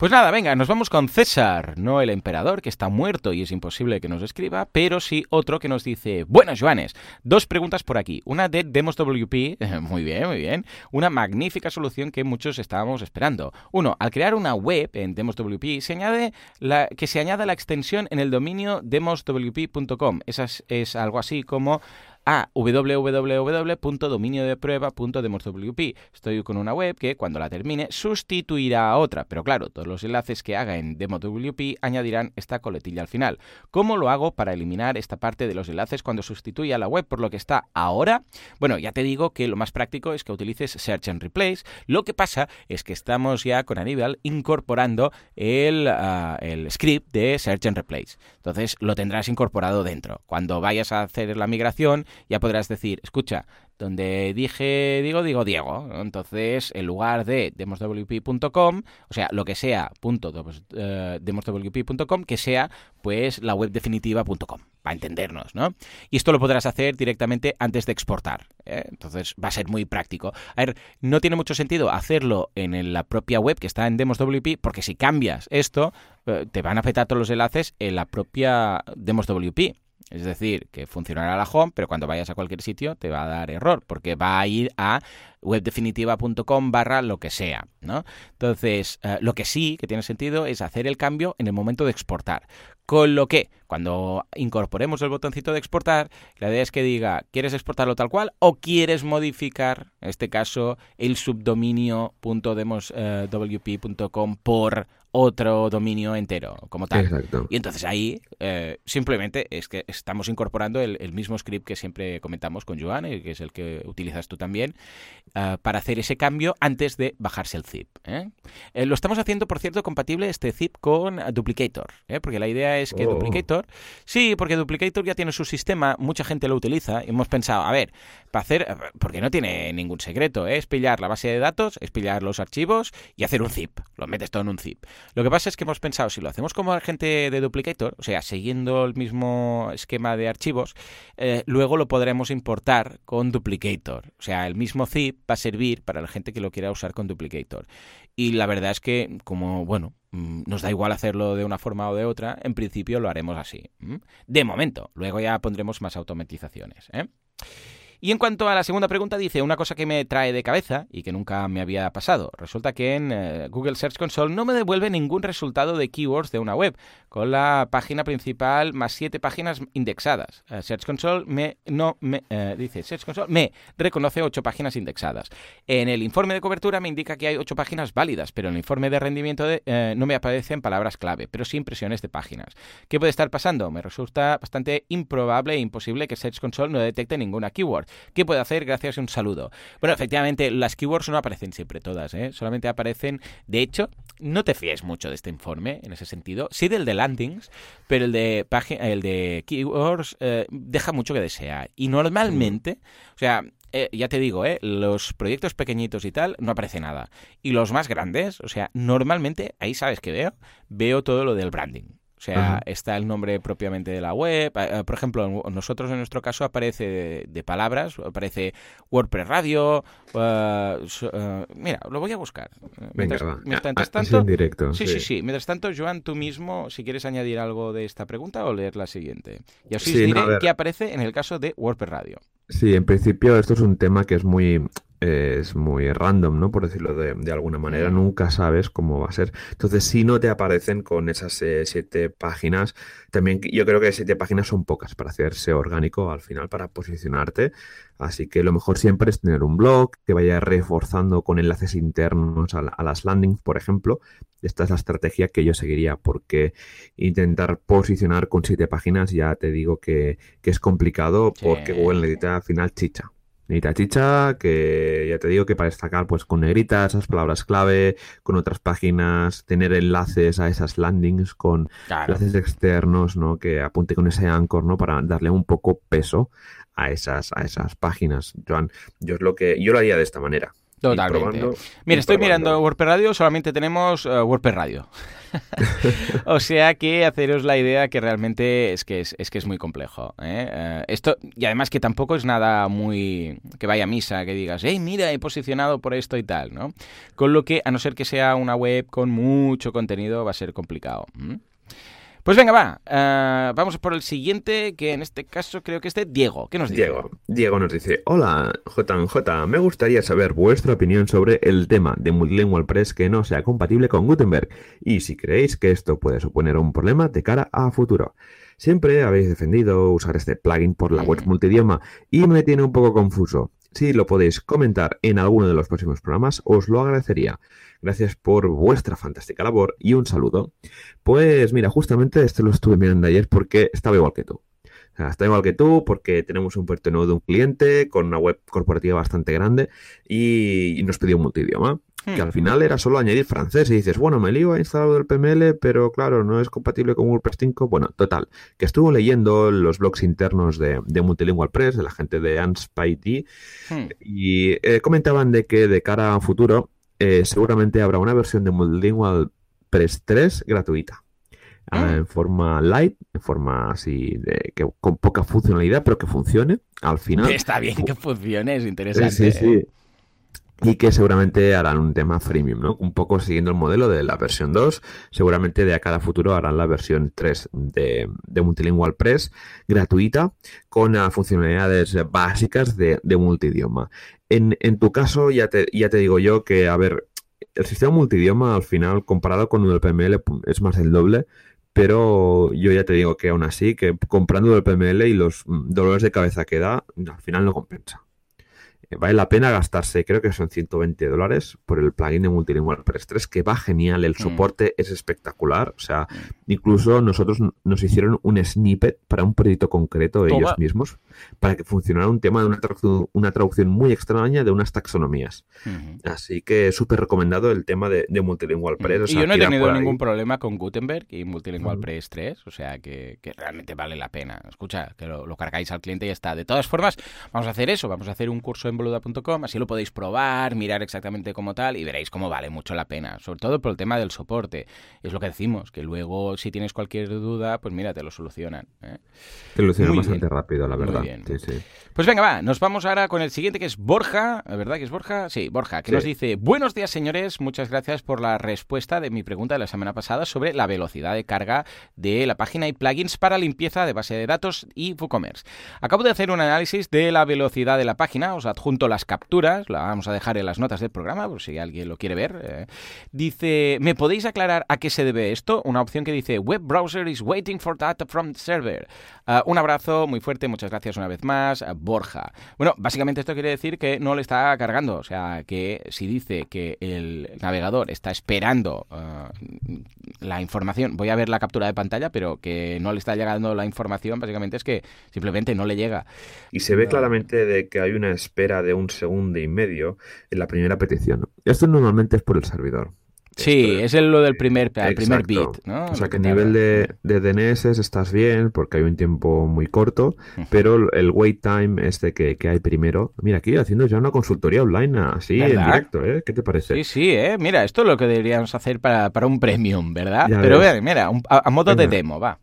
Pues nada, venga, nos vamos con César, no el emperador, que está muerto y es imposible que nos escriba, pero sí otro que nos dice, buenas Joanes, dos preguntas por aquí, una de Demos WP, [LAUGHS] muy bien, muy bien, una magnífica solución que muchos estábamos esperando. Uno, al crear una web en Demos WP, se añade la, que se añada la extensión en el dominio demoswp.com, esa es algo así como a www.dominiodeprueba.demoswp. Estoy con una web que cuando la termine sustituirá a otra, pero claro, todos los enlaces que haga en DemoWP añadirán esta coletilla al final. ¿Cómo lo hago para eliminar esta parte de los enlaces cuando sustituya la web por lo que está ahora? Bueno, ya te digo que lo más práctico es que utilices Search and Replace. Lo que pasa es que estamos ya con Aníbal incorporando el, ah, el script de Search and Replace. Entonces lo tendrás incorporado dentro. Cuando vayas a hacer la migración, ya podrás decir, escucha, donde dije digo, digo Diego. Entonces, en lugar de demoswp.com, o sea, lo que sea punto eh, que sea pues la web definitiva.com, para entendernos, ¿no? Y esto lo podrás hacer directamente antes de exportar. ¿eh? Entonces, va a ser muy práctico. A ver, no tiene mucho sentido hacerlo en la propia web que está en demoswp, porque si cambias esto, eh, te van a afectar todos los enlaces en la propia demoswp. Es decir, que funcionará la home, pero cuando vayas a cualquier sitio te va a dar error, porque va a ir a webdefinitiva.com barra lo que sea, ¿no? Entonces, eh, lo que sí que tiene sentido es hacer el cambio en el momento de exportar. Con lo que, cuando incorporemos el botoncito de exportar, la idea es que diga, ¿quieres exportarlo tal cual o quieres modificar, en este caso, el subdominio.demoswp.com por otro dominio entero, como tal. Exacto. Y entonces ahí eh, simplemente es que estamos incorporando el, mismo script que siempre comentamos con Joan, eh, que es el que utilizas tú también, eh, para hacer ese cambio antes de bajarse el zip. lo estamos haciendo, por cierto, compatible este zip con Duplicator, porque la idea es que oh. Duplicator, sí, porque Duplicator ya tiene su sistema, mucha gente lo utiliza, y hemos pensado, a ver, para hacer, porque no tiene ningún secreto, es pillar la base de datos, es pillar los archivos y hacer un zip, lo metes todo en un zip. Lo que pasa es que hemos pensado, si lo hacemos como gente de Duplicator, o sea, siguiendo el mismo esquema de archivos, eh, luego lo podremos importar con Duplicator. O sea, el mismo zip va a servir para la gente que lo quiera usar con Duplicator. Y la verdad es que, como, bueno, mm, nos da igual hacerlo de una forma o de otra, en principio lo haremos así. De momento, luego ya pondremos más automatizaciones. ¿eh? Y en cuanto a la segunda pregunta, dice una cosa que me trae de cabeza y que nunca me había pasado. Resulta que en eh, Google Search Console no me devuelve ningún resultado de keywords de una web, con la página principal más siete páginas indexadas. Eh, Search Console me no me eh, dice Search Console me reconoce ocho páginas indexadas. En el informe de cobertura me indica que hay ocho páginas válidas, pero en el informe de rendimiento no me aparecen palabras clave, pero sí impresiones de páginas. ¿Qué puede estar pasando? Me resulta bastante improbable e imposible que Search Console no detecte ninguna keyword ¿Qué puede hacer? Gracias y un saludo. Bueno, efectivamente, las keywords no aparecen siempre todas, ¿eh? solamente aparecen, de hecho, no te fíes mucho de este informe en ese sentido. Sí del de landings, pero el de, el de keywords eh, deja mucho que desear. Y normalmente, o sea, eh, ya te digo, eh, los proyectos pequeñitos y tal, no aparece nada. Y los más grandes, o sea, normalmente, ahí sabes que veo, veo todo lo del branding. O sea, está el nombre propiamente de la web. Eh, por ejemplo, nosotros en nuestro caso aparece de, palabras, aparece WordPress Radio. Eh, mira, lo voy a buscar. Mientras, tanto, en directo. Sí, sí, sí, Mientras tanto, Joan, tú mismo, si quieres añadir algo de esta pregunta o leer la siguiente. Y así os diré qué aparece en el caso de WordPress Radio. Sí, en principio esto es un tema que es muy es muy random, ¿no? Por decirlo de, alguna manera, nunca sabes cómo va a ser. Entonces, si no te aparecen con esas eh, siete páginas, también yo creo que siete páginas son pocas para hacerse orgánico al final, para posicionarte. Así que lo mejor siempre es tener un blog que vaya reforzando con enlaces internos a, las landings, por ejemplo. Esta es la estrategia que yo seguiría, porque intentar posicionar con siete páginas ya te digo que, es complicado, porque Google necesita al final chicha. Necesita chicha, que ya te digo que para destacar pues con negritas, esas palabras clave, con otras páginas, tener enlaces a esas landings con enlaces externos, ¿no? Que apunte con ese anchor, ¿no? Para darle un poco peso a esas, a esas páginas. Joan, yo es lo que, yo lo haría de esta manera. Totalmente. Mira, estoy mirando WordPress Radio, solamente tenemos uh, WordPress Radio. [LAUGHS] o sea que haceros la idea que realmente es que es, que es muy complejo. ¿eh? Eh, esto, y además que tampoco es nada muy que vaya a misa, que digas, hey, mira, he posicionado por esto y tal, ¿no? Con lo que, a no ser que sea una web con mucho contenido, va a ser complicado. Pues venga, va. Uh, vamos por el siguiente, que en este caso creo que es de Diego. ¿Qué nos dice? Diego. Diego nos dice, hola JJ, me gustaría saber vuestra opinión sobre el tema de Multilingual Press que no sea compatible con Gutenberg y si creéis que esto puede suponer un problema de cara a futuro. Siempre habéis defendido usar este plugin por la web multidioma y me tiene un poco confuso. Si lo podéis comentar en alguno de los próximos programas, os lo agradecería. Gracias por vuestra fantástica labor y un saludo. Pues mira, justamente esto lo estuve mirando ayer porque estaba igual que tú. O sea, está igual que tú porque tenemos un puerto nuevo de un cliente con una web corporativa bastante grande y, nos pidió un multidioma. Que hmm. al final era solo añadir francés y dices, bueno, me lío a instalar el PML, pero claro, no es compatible con WordPress 5. Bueno, total, que estuvo leyendo los blogs internos de, de Multilingual Press, de la gente de ANSPIT, hmm. y eh, comentaban de que de cara a futuro eh, seguramente habrá una versión de Multilingual Press 3 gratuita. Ah, ah. En forma light, en forma así, de, que, con poca funcionalidad, pero que funcione al final. Está bien que funcione, es interesante. Sí, sí, ¿eh? Y que seguramente harán un tema freemium, ¿no? Un poco siguiendo el modelo de la versión 2, seguramente de a cada futuro harán la versión 3 de, de Multilingual Press gratuita con las funcionalidades básicas de, de multidioma. En, en tu caso, ya te, ya te digo yo que, a ver, el sistema multidioma al final, comparado con el PML, es más del doble, pero yo ya te digo que aún así, que comprando el PML y los dolores de cabeza que da, al final no compensa vale la pena gastarse, creo que son 120 dólares por el plugin de Multilingual Press 3, que va genial, el mm. soporte es espectacular, o sea, mm. incluso nosotros nos hicieron un snippet para un proyecto concreto ellos mismos, para que funcionara un tema de una traducción, una traducción muy extraña de unas taxonomías. Así que súper recomendado el tema de, Multilingual mm. Press. y yo no he tenido ningún problema con Gutenberg y Multilingual Press 3, o sea, que, realmente vale la pena. Escucha, que lo, lo cargáis al cliente y ya está. De todas formas, vamos a hacer eso, vamos a hacer un curso en boluda.com, así lo podéis probar, mirar exactamente cómo tal y veréis cómo vale mucho la pena, sobre todo por el tema del soporte. Es lo que decimos, que luego si tienes cualquier duda, pues mira, te lo solucionan. ¿eh? Te lo solucionan bastante rápido, la verdad. Pues venga, va, nos vamos ahora con el siguiente que es Borja, ¿verdad que es Borja? Sí, Borja, que nos dice, buenos días señores, muchas gracias por la respuesta de mi pregunta de la semana pasada sobre la velocidad de carga de la página y plugins para limpieza de base de datos y WooCommerce. Acabo de hacer un análisis de la velocidad de la página, os adjunto junto las capturas, la vamos a dejar en las notas del programa, por si alguien lo quiere ver. Eh. Dice, ¿me podéis aclarar a qué se debe esto? Una opción que dice, Web Browser is waiting for data from server. Ah, un abrazo muy fuerte, muchas gracias una vez más, Borja. Bueno, básicamente esto quiere decir que no le está cargando, o sea, que si dice que el navegador está esperando ah, la información, voy a ver la captura de pantalla, pero que no le está llegando la información, básicamente es que simplemente no le llega. Y se ve claramente de que hay una espera de un segundo y medio en la primera petición. Esto normalmente es por el servidor. Sí, es el, lo del primer, primer beat, ¿no? O sea que a nivel de, de DNS estás bien porque hay un tiempo muy corto, pero el wait time este que, que, hay primero. Mira, aquí haciendo ya una consultoría online así en directo, ¿eh? ¿Qué te parece? Sí, sí, ¿eh? Mira, esto es lo que deberíamos hacer para, para un premium, ¿verdad? pero ves. mira, a, modo de demo, va.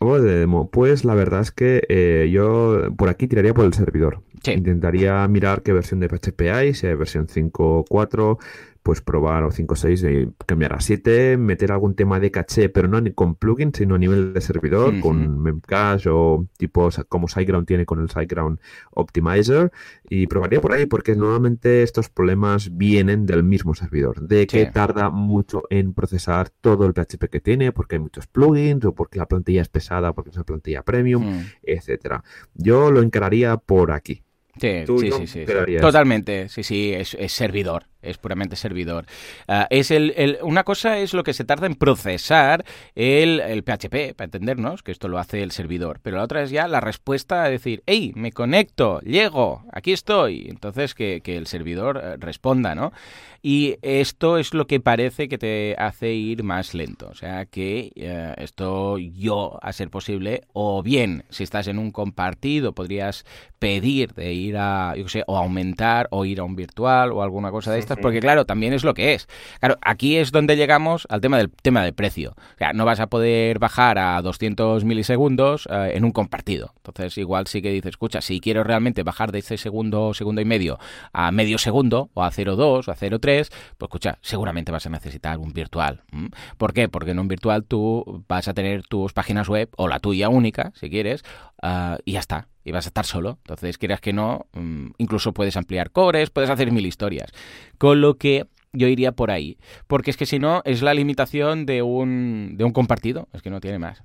A modo de demo, pues la verdad es que eh, yo por aquí tiraría por el servidor. Intentaría mirar qué versión de PHP hay, si hay versión 5.4 pues probar o 5 o 6 y cambiar a 7, meter algún tema de caché, pero no con plugin, sino a nivel de servidor, con Memcache o tipo como SiteGround tiene con el SiteGround Optimizer y probaría por ahí porque normalmente estos problemas vienen del mismo servidor, de que tarda mucho en procesar todo el PHP que tiene, porque hay muchos plugins o porque la plantilla es pesada, porque es una plantilla premium, mm. etcétera. Yo lo encararía por aquí. Sí, sí, sí, Totalmente, sí, sí, es, es servidor es puramente servidor. Ah, es el, una cosa es lo que se tarda en procesar el, el, PHP, para entendernos, que esto lo hace el servidor, pero la otra es ya la respuesta a decir, hey, me conecto, llego, aquí estoy. Entonces que, que el servidor eh, responda, ¿no? Y esto es lo que parece que te hace ir más lento. O sea que eh, esto yo, a ser posible, o bien si estás en un compartido, podrías pedir de ir a, yo sé, o aumentar o ir a un virtual o alguna cosa de esta porque claro, también es lo que es. Claro, aquí es donde llegamos al tema del tema del precio. O sea, no vas a poder bajar a 200 milisegundos eh, en un compartido. Entonces, igual sí que dices, escucha, si quiero realmente bajar de ese segundo, segundo y medio a medio segundo, o a 0,2 o a 0,3, pues escucha, seguramente vas a necesitar un virtual. ¿Por qué? Porque en un virtual tú vas a tener tus páginas web, o la tuya única, si quieres, ah, y ya está y vas a estar solo. Entonces, quieras que no, mm, incluso puedes ampliar cores, puedes hacer mil historias. Con lo que yo iría por ahí. Porque es que si no, es la limitación de un, de un compartido. Es que no tiene más.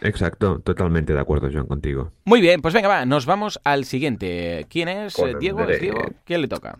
Exacto, totalmente de acuerdo, John, contigo. Muy bien, pues venga, va, nos vamos al siguiente. ¿Quién es? Diego, ¿Es Diego? ¿Quién le toca?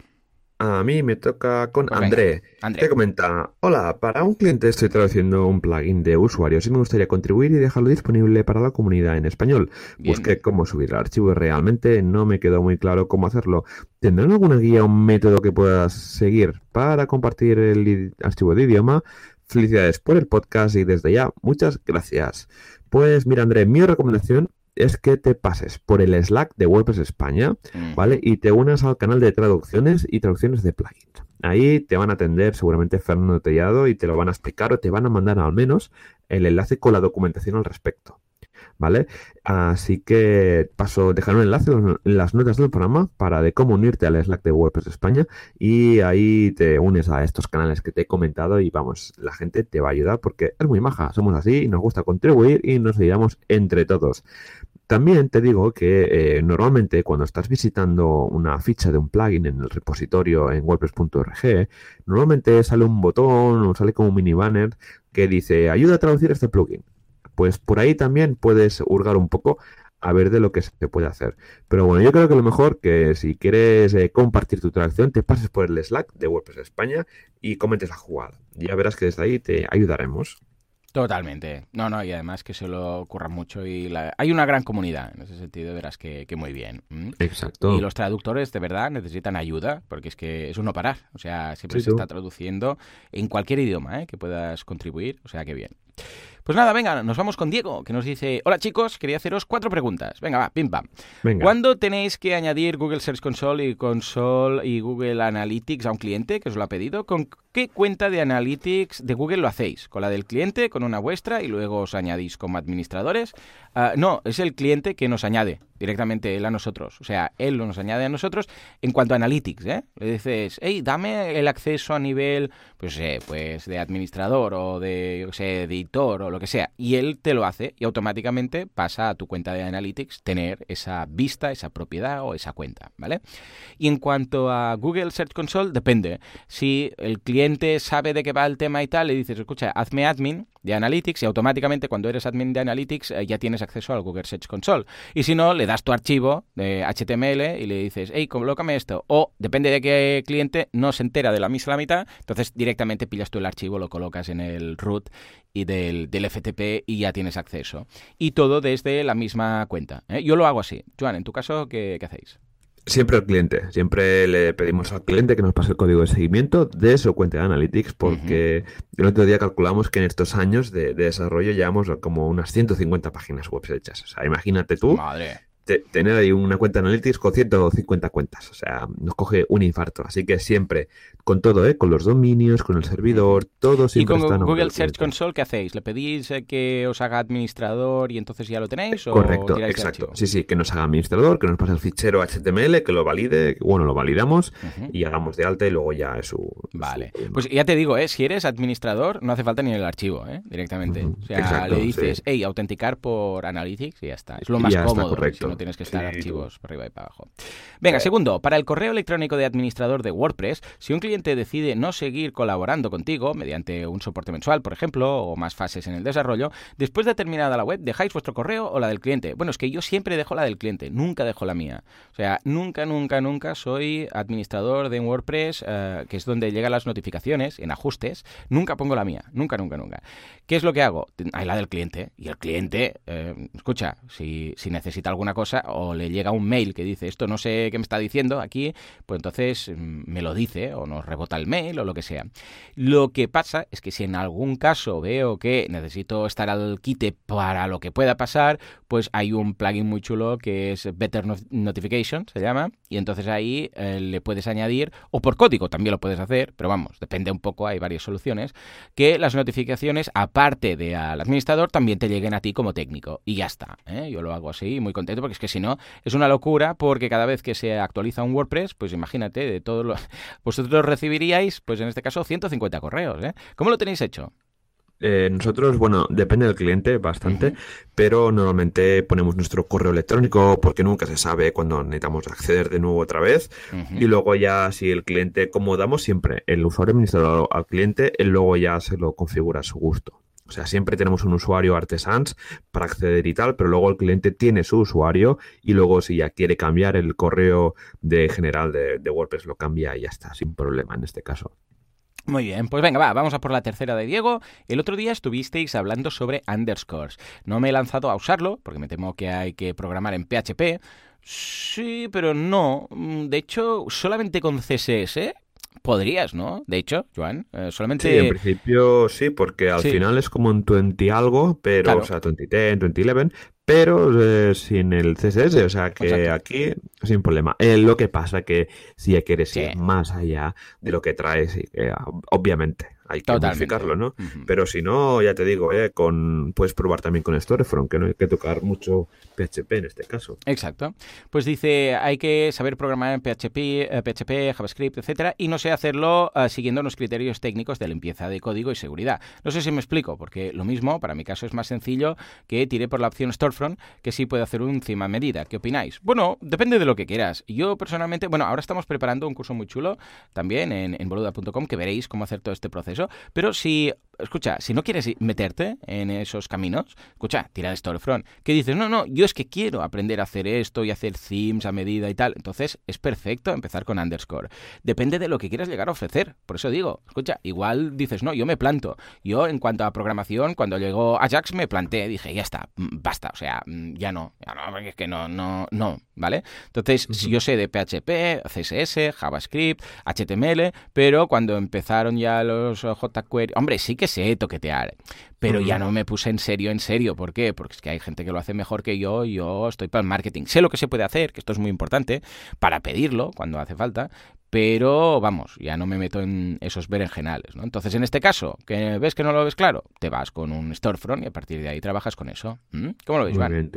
A mí me toca con pues André, André, que comenta, hola, para un cliente estoy traduciendo un plugin de usuarios y me gustaría contribuir y dejarlo disponible para la comunidad en español. Busqué cómo subir el archivo y realmente no me quedó muy claro cómo hacerlo. ¿Tendrán alguna guía o un método que puedas seguir para compartir el archivo de idioma? Felicidades por el podcast y desde ya, muchas gracias. Pues mira, André, mi recomendación es que te pases por el Slack de WordPress España. ¿vale? Y te unas al canal de traducciones y traducciones de plugins. Ahí te van a atender seguramente Fernando Tellado y te lo van a explicar o te van a mandar al menos el enlace con la documentación al respecto. ¿Vale? Así que paso, dejar un enlace en las notas del programa para de cómo unirte al Slack de WordPress España y ahí te unes a estos canales que te he comentado y vamos, la gente te va a ayudar porque es muy maja, somos así, nos gusta contribuir y nos ayudamos entre todos. También te digo que eh, normalmente cuando estás visitando una ficha de un plugin en el repositorio en wordpress.org, normalmente sale un botón o sale como un mini banner que dice ayuda a traducir este plugin. Pues por ahí también puedes hurgar un poco a ver de lo que se puede hacer. Pero bueno, yo creo que lo mejor que si quieres eh, compartir tu traducción, te pases por el Slack de WordPress España y comentes la jugada. Ya verás que desde ahí te ayudaremos. Totalmente. No, no, y además que se lo ocurra mucho y hay una gran comunidad, en ese sentido verás que, que muy bien. Exacto. Y los traductores de verdad necesitan ayuda, porque es que es uno parar, o sea, siempre se está traduciendo en cualquier idioma ¿eh? que puedas contribuir, o sea, que bien. Pues nada, venga, nos vamos con Diego, que nos dice, hola chicos, quería haceros cuatro preguntas. Venga, va, pim pam. ¿Cuándo tenéis que añadir Google Search Console y Console y Google Analytics a un cliente que os lo ha pedido? ¿Con qué cuenta de Analytics de Google lo hacéis? ¿Con la del cliente, con una vuestra y luego os añadís como administradores? Ah, no, es el cliente que nos añade directamente él a nosotros. O sea, él lo nos añade a nosotros en cuanto a Analytics, ¿eh? Le dices, hey, dame el acceso a nivel, pues, eh, pues de administrador o de, editor o lo que sea. Y él te lo hace y automáticamente pasa a tu cuenta de Analytics tener esa vista, esa propiedad o esa cuenta, ¿vale? Y en cuanto a Google Search Console, depende. Si el cliente sabe de qué va el tema y tal, le dices, escucha, hazme admin de Analytics y automáticamente cuando eres admin de Analytics eh, ya tienes acceso al Google Search Console. Y si no, le das tu archivo de HTML y le dices, hey, colócame esto. O depende de qué cliente no se entera de la misma mitad, entonces directamente pillas tú el archivo, lo colocas en el root y del, FTP y ya tienes acceso. Y todo desde la misma cuenta. ¿eh? Yo lo hago así. Joan, en tu caso, ¿qué, hacéis? Siempre al cliente, siempre le pedimos al cliente que nos pase el código de seguimiento de su cuenta de Analytics porque el otro día calculamos que en estos años de, de, desarrollo llevamos como unas 150 páginas web hechas. O sea, imagínate tú Madre tener ahí una cuenta Analytics con 150 cuentas. O sea, nos coge un infarto. Así que siempre, con todo, ¿eh? con los dominios, con el servidor, todo siempre ¿Y con Google Search Console qué hacéis? ¿Le pedís eh, que os haga administrador y entonces ya lo tenéis? O Correcto, exacto. Sí, sí, que nos haga administrador, que nos pase el fichero HTML, que lo valide, bueno, lo validamos y hagamos de alta y luego ya es su... Vale. pues ya te digo, ¿eh? si eres administrador, no hace falta ni el archivo, ¿eh? directamente. O sea, le dices, hey, autenticar por Analytics y ya está. Es lo más cómodo. correcto tienes que estar archivos por arriba y para abajo. Venga, segundo, para el correo electrónico de administrador de WordPress, si un cliente decide no seguir colaborando contigo mediante un soporte mensual, por ejemplo, o más fases en el desarrollo, después de terminada la web, ¿dejáis vuestro correo o la del cliente? Bueno, es que yo siempre dejo la del cliente, nunca dejo la mía. O sea, nunca, nunca, nunca soy administrador de WordPress, eh, que es donde llegan las notificaciones, en ajustes, nunca pongo la mía, nunca, nunca, nunca. ¿Qué es lo que hago? Hay la del cliente, y el cliente, eh, escucha, si, si necesita alguna cosa, o le llega un mail que dice esto no sé qué me está diciendo aquí, pues entonces mm, me lo dice o nos rebota el mail o lo que sea. Lo que pasa es que si en algún caso veo que necesito estar al quite para lo que pueda pasar, pues hay un plugin muy chulo que es Better Notification, se llama, y entonces ahí eh, le puedes añadir, o por código también lo puedes hacer, pero vamos, depende un poco, hay varias soluciones, que las notificaciones, aparte de al administrador, también te lleguen a ti como técnico. Y ya está. ¿eh? Yo lo hago así, muy contento, porque es que si no, es una locura porque cada vez que se actualiza un WordPress, pues imagínate, de todos los... [LAUGHS] Vosotros recibiríais, pues en este caso, 150 correos. ¿eh? ¿Cómo lo tenéis hecho? Eh, nosotros, bueno, depende del cliente bastante, pero normalmente ponemos nuestro correo electrónico porque nunca se sabe cuándo necesitamos acceder de nuevo otra vez. Y luego ya, si el cliente, como damos siempre el usuario administrador al cliente, él luego ya se lo configura a su gusto. O sea, siempre tenemos un usuario Artesans para acceder y tal, pero luego el cliente tiene su usuario y luego si ya quiere cambiar el correo de general de, WordPress lo cambia y ya está, sin problema en este caso. Muy bien, pues venga, va, vamos a por la tercera de Diego. El otro día estuvisteis hablando sobre underscores. No me he lanzado a usarlo, porque me temo que hay que programar en PHP. Sí, pero no. De hecho, solamente con CSS Podrías, ¿no? De hecho, Joan, eh, solamente... Sí, en principio sí, porque al final es como un 20 algo, pero, o sea, 2010, 2011, pero eh, sin el CSS, o sea que aquí sin problema. Eh, lo que pasa que si ya quieres ir más allá de lo que traes, obviamente hay que modificarlo, ¿no? Pero si no, ya te digo, eh, con, puedes probar también con Storefront, que no hay que tocar mucho PHP en este caso. Exacto. Pues dice, hay que saber programar en PHP, PHP eh, JavaScript, etcétera, y no sé hacerlo uh, siguiendo unos criterios técnicos de limpieza de código y seguridad. No sé si me explico, porque lo mismo, para mi caso, es más sencillo que tiré por la opción Storefront, que sí puede hacer un cima medida. ¿Qué opináis? Bueno, depende de lo que quieras. Yo personalmente, bueno, ahora estamos preparando un curso muy chulo también en, en boluda.com que veréis cómo hacer todo este proceso pero si escucha, si no quieres meterte en esos caminos, escucha, tira de Storefront. Que dices, no, no, yo es que quiero aprender a hacer esto y hacer themes a medida y tal. Entonces es perfecto empezar con underscore. Depende de lo que quieras llegar a ofrecer. Por eso digo, escucha, igual dices, no, yo me planto. Yo en cuanto a programación, cuando llegó Ajax me planté, dije, ya está, mm, basta, o sea, mm, ya no, ya no, es que no, no, no, ¿vale? Entonces, si yo sé de PHP, CSS, JavaScript, HTML, pero cuando empezaron ya los jQuery, hombre, sí que sé toquetear, pero ya no me puse en serio, en serio. ¿Por qué? Porque es que hay gente que lo hace mejor que yo yo estoy para el marketing. Sé lo que se puede hacer, que esto es muy importante, para pedirlo cuando hace falta, pero vamos, ya no me meto en esos berenjenales, ¿no? Entonces, en este caso, que ves que no lo ves claro, te vas con un storefront y a partir de ahí trabajas con eso. ¿Mm? ¿Cómo lo ves, Juan?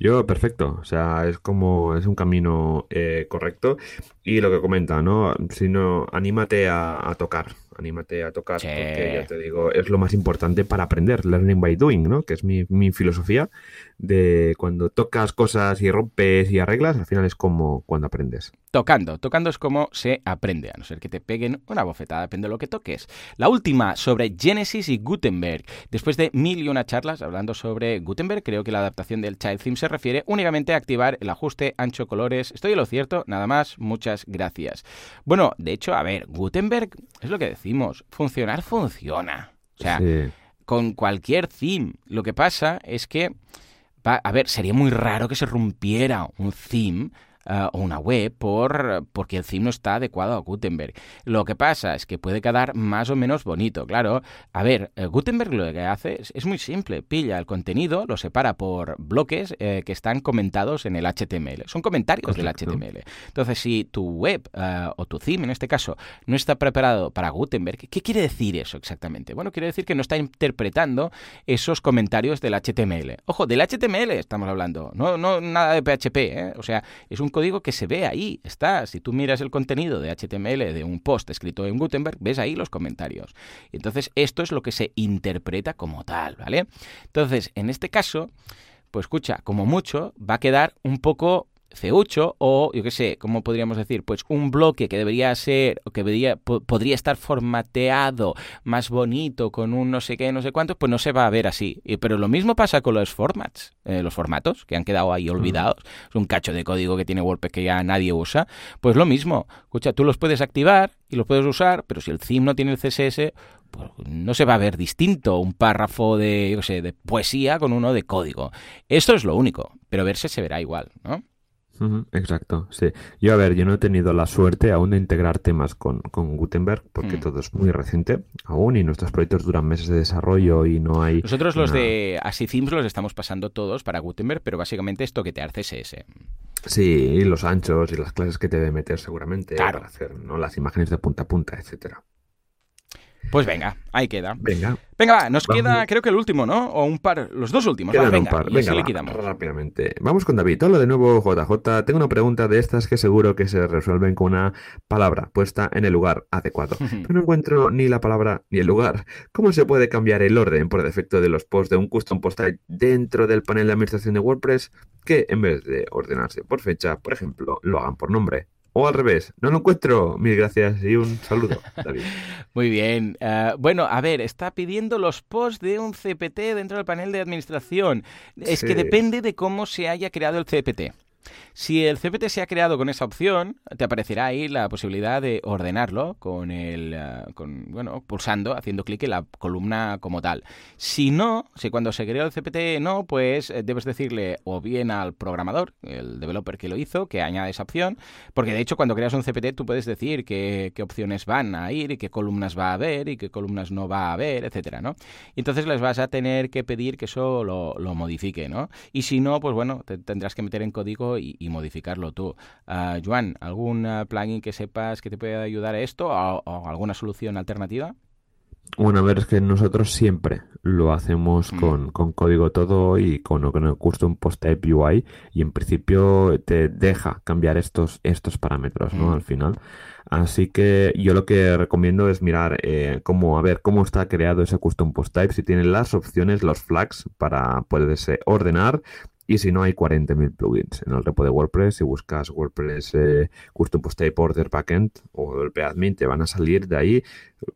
Yo, perfecto, o sea, es como, es un camino eh, correcto y lo que comenta, ¿no? Si no, anímate a, tocar, anímate a tocar, porque ya te digo, es lo más importante para aprender, learning by doing, ¿no? Que es mi, mi filosofía de cuando tocas cosas y rompes y arreglas, al final es como cuando aprendes. Tocando, tocando es como se aprende, a no ser que te peguen una bofetada, depende de lo que toques. La última sobre Genesis y Gutenberg. Después de mil y una charlas hablando sobre Gutenberg, creo que la adaptación del Child Theme se refiere únicamente a activar el ajuste ancho colores. Estoy en lo cierto, nada más, muchas gracias. Bueno, de hecho, a ver, Gutenberg es lo que decimos, funcionar funciona. O sea, con cualquier theme. Lo que pasa es que, a ver, sería muy raro que se rompiera un theme eh, o una web por, porque el theme no está adecuado a Gutenberg. Lo que pasa es que puede quedar más o menos bonito, claro. A ver, eh, Gutenberg lo que hace es, muy simple. Pilla el contenido, lo separa por bloques eh, que están comentados en el HTML. Son comentarios del HTML. Entonces, si tu web o tu theme, en este caso, no está preparado para Gutenberg, ¿qué quiere decir eso exactamente? Bueno, quiere decir que no está interpretando esos comentarios del HTML. Ojo, del HTML estamos hablando, no, no nada de PHP, o sea, es un código que se ve ahí, está. Si tú miras el contenido de HTML de un post escrito en Gutenberg, ves ahí los comentarios. Entonces, esto es lo que se interpreta como tal, ¿vale? Entonces, en este caso, pues escucha, como mucho, va a quedar un poco C8 o, yo qué sé, ¿cómo podríamos decir? Pues un bloque que debería ser, o que debería, podría estar formateado más bonito con un no sé qué, no sé cuánto, pues no se va a ver así. Pero lo mismo pasa con los formats, eh, los formatos que han quedado ahí olvidados. Es un cacho de código que tiene WordPress que ya nadie usa. Pues lo mismo, escucha, tú los puedes activar y los puedes usar, pero si el theme no tiene el CSS, pues no se va a ver distinto un párrafo de, yo qué sé, de poesía con uno de código. Esto es lo único, pero verse se verá igual, ¿no? Exacto, sí. Yo, a ver, yo no he tenido la suerte aún de integrar temas con, Gutenberg, porque mm. todo es muy reciente aún y nuestros proyectos duran meses de desarrollo y no hay... Nosotros los de Así los estamos pasando todos para Gutenberg, pero básicamente es toquetear CSS. Sí, los anchos y las clases que te debe meter seguramente para hacer ¿no? las imágenes de punta a punta, etcétera. Pues venga, ahí queda. Venga. Venga, va, nos queda creo que el último, ¿no? O un par, los dos últimos. Quedan venga, un par. venga, rápidamente. Vamos con David. Hola de nuevo, JJ. Tengo una pregunta de estas que seguro que se resuelven con una palabra puesta en el lugar adecuado. [LAUGHS] Pero no encuentro ni la palabra ni el lugar. ¿Cómo se puede cambiar el orden por defecto de los posts de un custom post type dentro del panel de administración de WordPress que en vez de ordenarse por fecha, por ejemplo, lo hagan por nombre? O al revés, no lo encuentro. Mil gracias y un saludo, David. [LAUGHS] Muy bien. Eh, bueno, a ver, está pidiendo los posts de un CPT dentro del panel de administración. Es que depende de cómo se haya creado el CPT. Si el CPT se ha creado con esa opción, te aparecerá ahí la posibilidad de ordenarlo con el, eh, bueno, pulsando, haciendo clic en la columna como tal. Si no, si cuando se creó el CPT no, pues eh, debes decirle o bien al programador, el developer que lo hizo, que añade esa opción, porque de hecho cuando creas un CPT tú puedes decir qué, opciones van a ir y qué columnas va a haber y qué columnas no va a haber, etcétera, ¿no? Y entonces les vas a tener que pedir que eso lo, modifique, ¿no? Y si no, pues bueno, te tendrás que meter en código y modificarlo tú. Uh, Joan, ¿algún ah, plugin que sepas que te pueda ayudar a esto o, alguna solución alternativa? Bueno, a ver, es que nosotros siempre lo hacemos mm. con, con, código todo y con, con el custom post type UI y en principio te deja cambiar estos, estos parámetros, ¿no? Mm. Al final. Así que yo lo que recomiendo es mirar eh, cómo, a ver, cómo está creado ese custom post type, si tiene las opciones, los flags para poderse ordenar y si no, hay 40.000 plugins en el repo de WordPress. Si buscas WordPress eh, Custom Post Type Order Backend o el PAdmin, te van a salir de ahí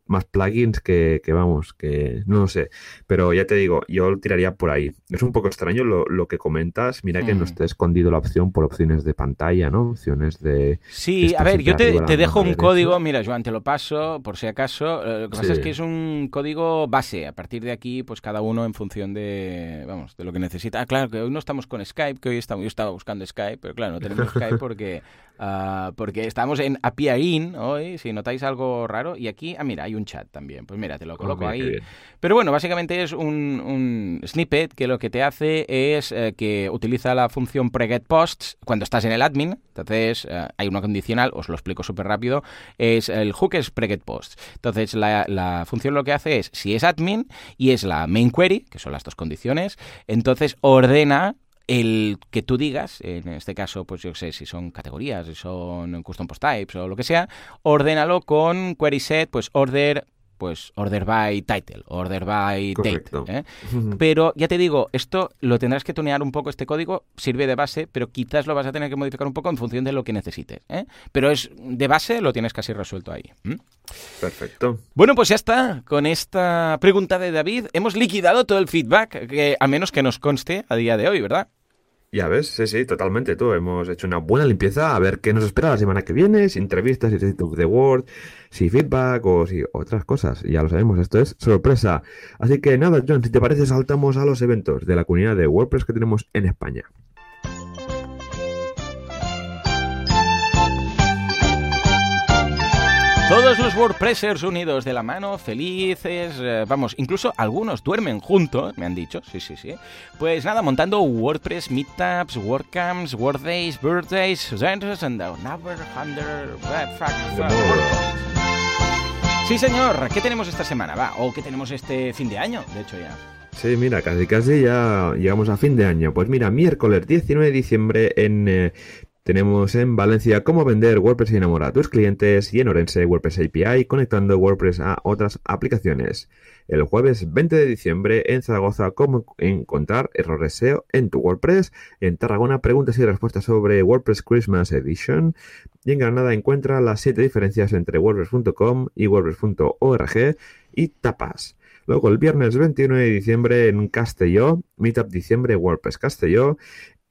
más plugins que, vamos, que no lo sé. Pero ya te digo, yo tiraría por ahí. Es un poco extraño lo, que comentas. Mira que no mm. esté escondido la opción por opciones de pantalla, ¿no? Opciones de... Sí, a ver, yo te, dejo un código. Mira, Joan, te lo paso por si acaso. Eh, lo que pasa es que es un código base. A partir de aquí, pues cada uno en función de, vamos, de lo que necesita. Ah, claro, que hoy no estamos con Skype, que hoy estamos, yo estaba buscando Skype, pero claro, no tenemos [LAUGHS] Skype porque Ah, porque estamos en API In hoy, si notáis algo raro, y aquí, ah, mira, hay un chat también. Pues mira, te lo coloco ahí. Pero bueno, básicamente es un, snippet que lo que te hace es eh, que utiliza la función preGetPosts cuando estás en el admin. Entonces, eh, hay una condicional, os lo explico súper rápido. Es el hook es preGetPosts. Entonces, la, la función lo que hace es, si es admin y es la main query, que son las dos condiciones, entonces ordena el que tú digas, en este caso, pues yo sé, si son categorías, si son custom post types o lo que sea, ordénalo con query set, pues order pues order by title, order by date. ¿eh? Pero ya te digo, esto lo tendrás que tunear un poco, este código sirve de base, pero quizás lo vas a tener que modificar un poco en función de lo que necesites. ¿eh? Pero es de base, lo tienes casi resuelto ahí. Perfecto. Bueno, pues ya está. Con esta pregunta de David hemos liquidado todo el feedback, que al menos que nos conste a día de hoy, ¿verdad? Ya ves, sí, sí, totalmente. Tú hemos hecho una buena limpieza a ver qué nos espera la semana que viene, si entrevistas, si of the Word, si feedback o si otras cosas. Ya lo sabemos, esto es sorpresa. Así que nada, John, si te parece, saltamos a los eventos de la comunidad de WordPress que tenemos en España. Todos los WordPressers unidos de la mano, felices, eh, vamos, incluso algunos duermen juntos, me han dicho, sí, sí, sí. Pues nada, montando WordPress Meetups, WordCamps, WordDays, Birthdays, and Never Under Sí, señor, ¿qué tenemos esta semana? Va, o qué tenemos este fin de año, de hecho ya. Sí, mira, casi casi ya llegamos a fin de año. Pues mira, miércoles 19 de diciembre en eh, tenemos en Valencia cómo vender WordPress y enamorar a tus clientes y en Orense WordPress API conectando WordPress a otras aplicaciones. El jueves 20 de diciembre en Zaragoza cómo encontrar errores SEO en tu WordPress. En Tarragona preguntas y respuestas sobre WordPress Christmas Edition. Y en Granada encuentra las 7 diferencias entre WordPress.com y WordPress.org y tapas. Luego el viernes 21 de diciembre en Castelló, Meetup Diciembre WordPress Castelló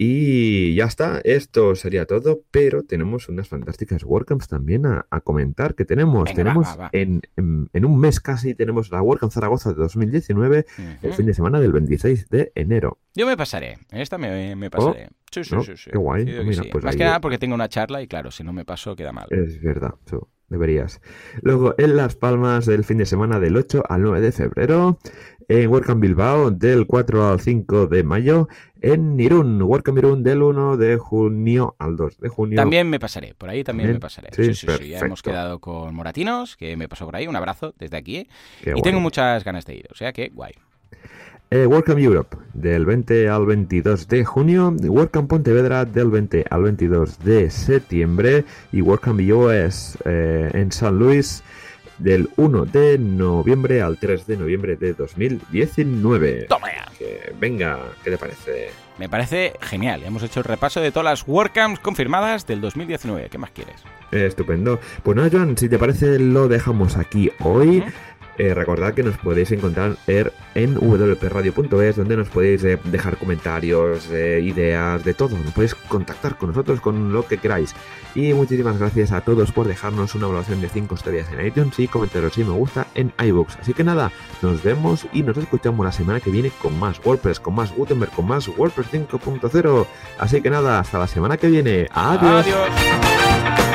y ya está, esto sería todo, pero tenemos unas fantásticas WordCamps también a, comentar que tenemos. tenemos En, en, un mes casi tenemos la WordCamp Zaragoza de 2019, el fin de semana del 26 de enero. Yo me pasaré, esta me, me pasaré. Oh, sí, sí, sí, Qué guay. Pues Más que nada porque tengo una charla y claro, si no me paso queda mal. Es verdad, deberías. Luego en Las Palmas del fin de semana del 8 al 9 de febrero, en WordCamp Bilbao del 4 al 5 de mayo, en Irún, WordCamp Irún del 1 de junio al 2 de junio. También me pasaré, por ahí también me pasaré. Sí, sí, sí, ya hemos quedado con Moratinos, que me pasó por ahí, un abrazo desde aquí, ¿eh? y tengo muchas ganas de ir, o sea que guay. Eh, WordCamp Europe del 20 al 22 de junio, WordCamp Pontevedra del 20 al 22 de septiembre y WordCamp US eh, en San Luis del 1 de noviembre al 3 de noviembre de 2019. ¡Toma ya! Que venga, ¿qué te parece? Me parece genial. Hemos hecho el repaso de todas las WordCamps confirmadas del 2019. ¿Qué más quieres? estupendo. Pues nada, Joan, si te parece, lo dejamos aquí hoy. Eh, recordad que nos podéis encontrar en wpradio.es, donde nos podéis eh, dejar comentarios, eh, ideas, de todo. Nos podéis contactar con nosotros con lo que queráis. Y muchísimas gracias a todos por dejarnos una evaluación de 5 estrellas en iTunes y comentaros si me gusta en iBooks. Así que nada, nos vemos y nos escuchamos la semana que viene con más WordPress, con más Gutenberg, con más WordPress 5.0. Así que nada, hasta la semana que viene. Adiós. Adiós.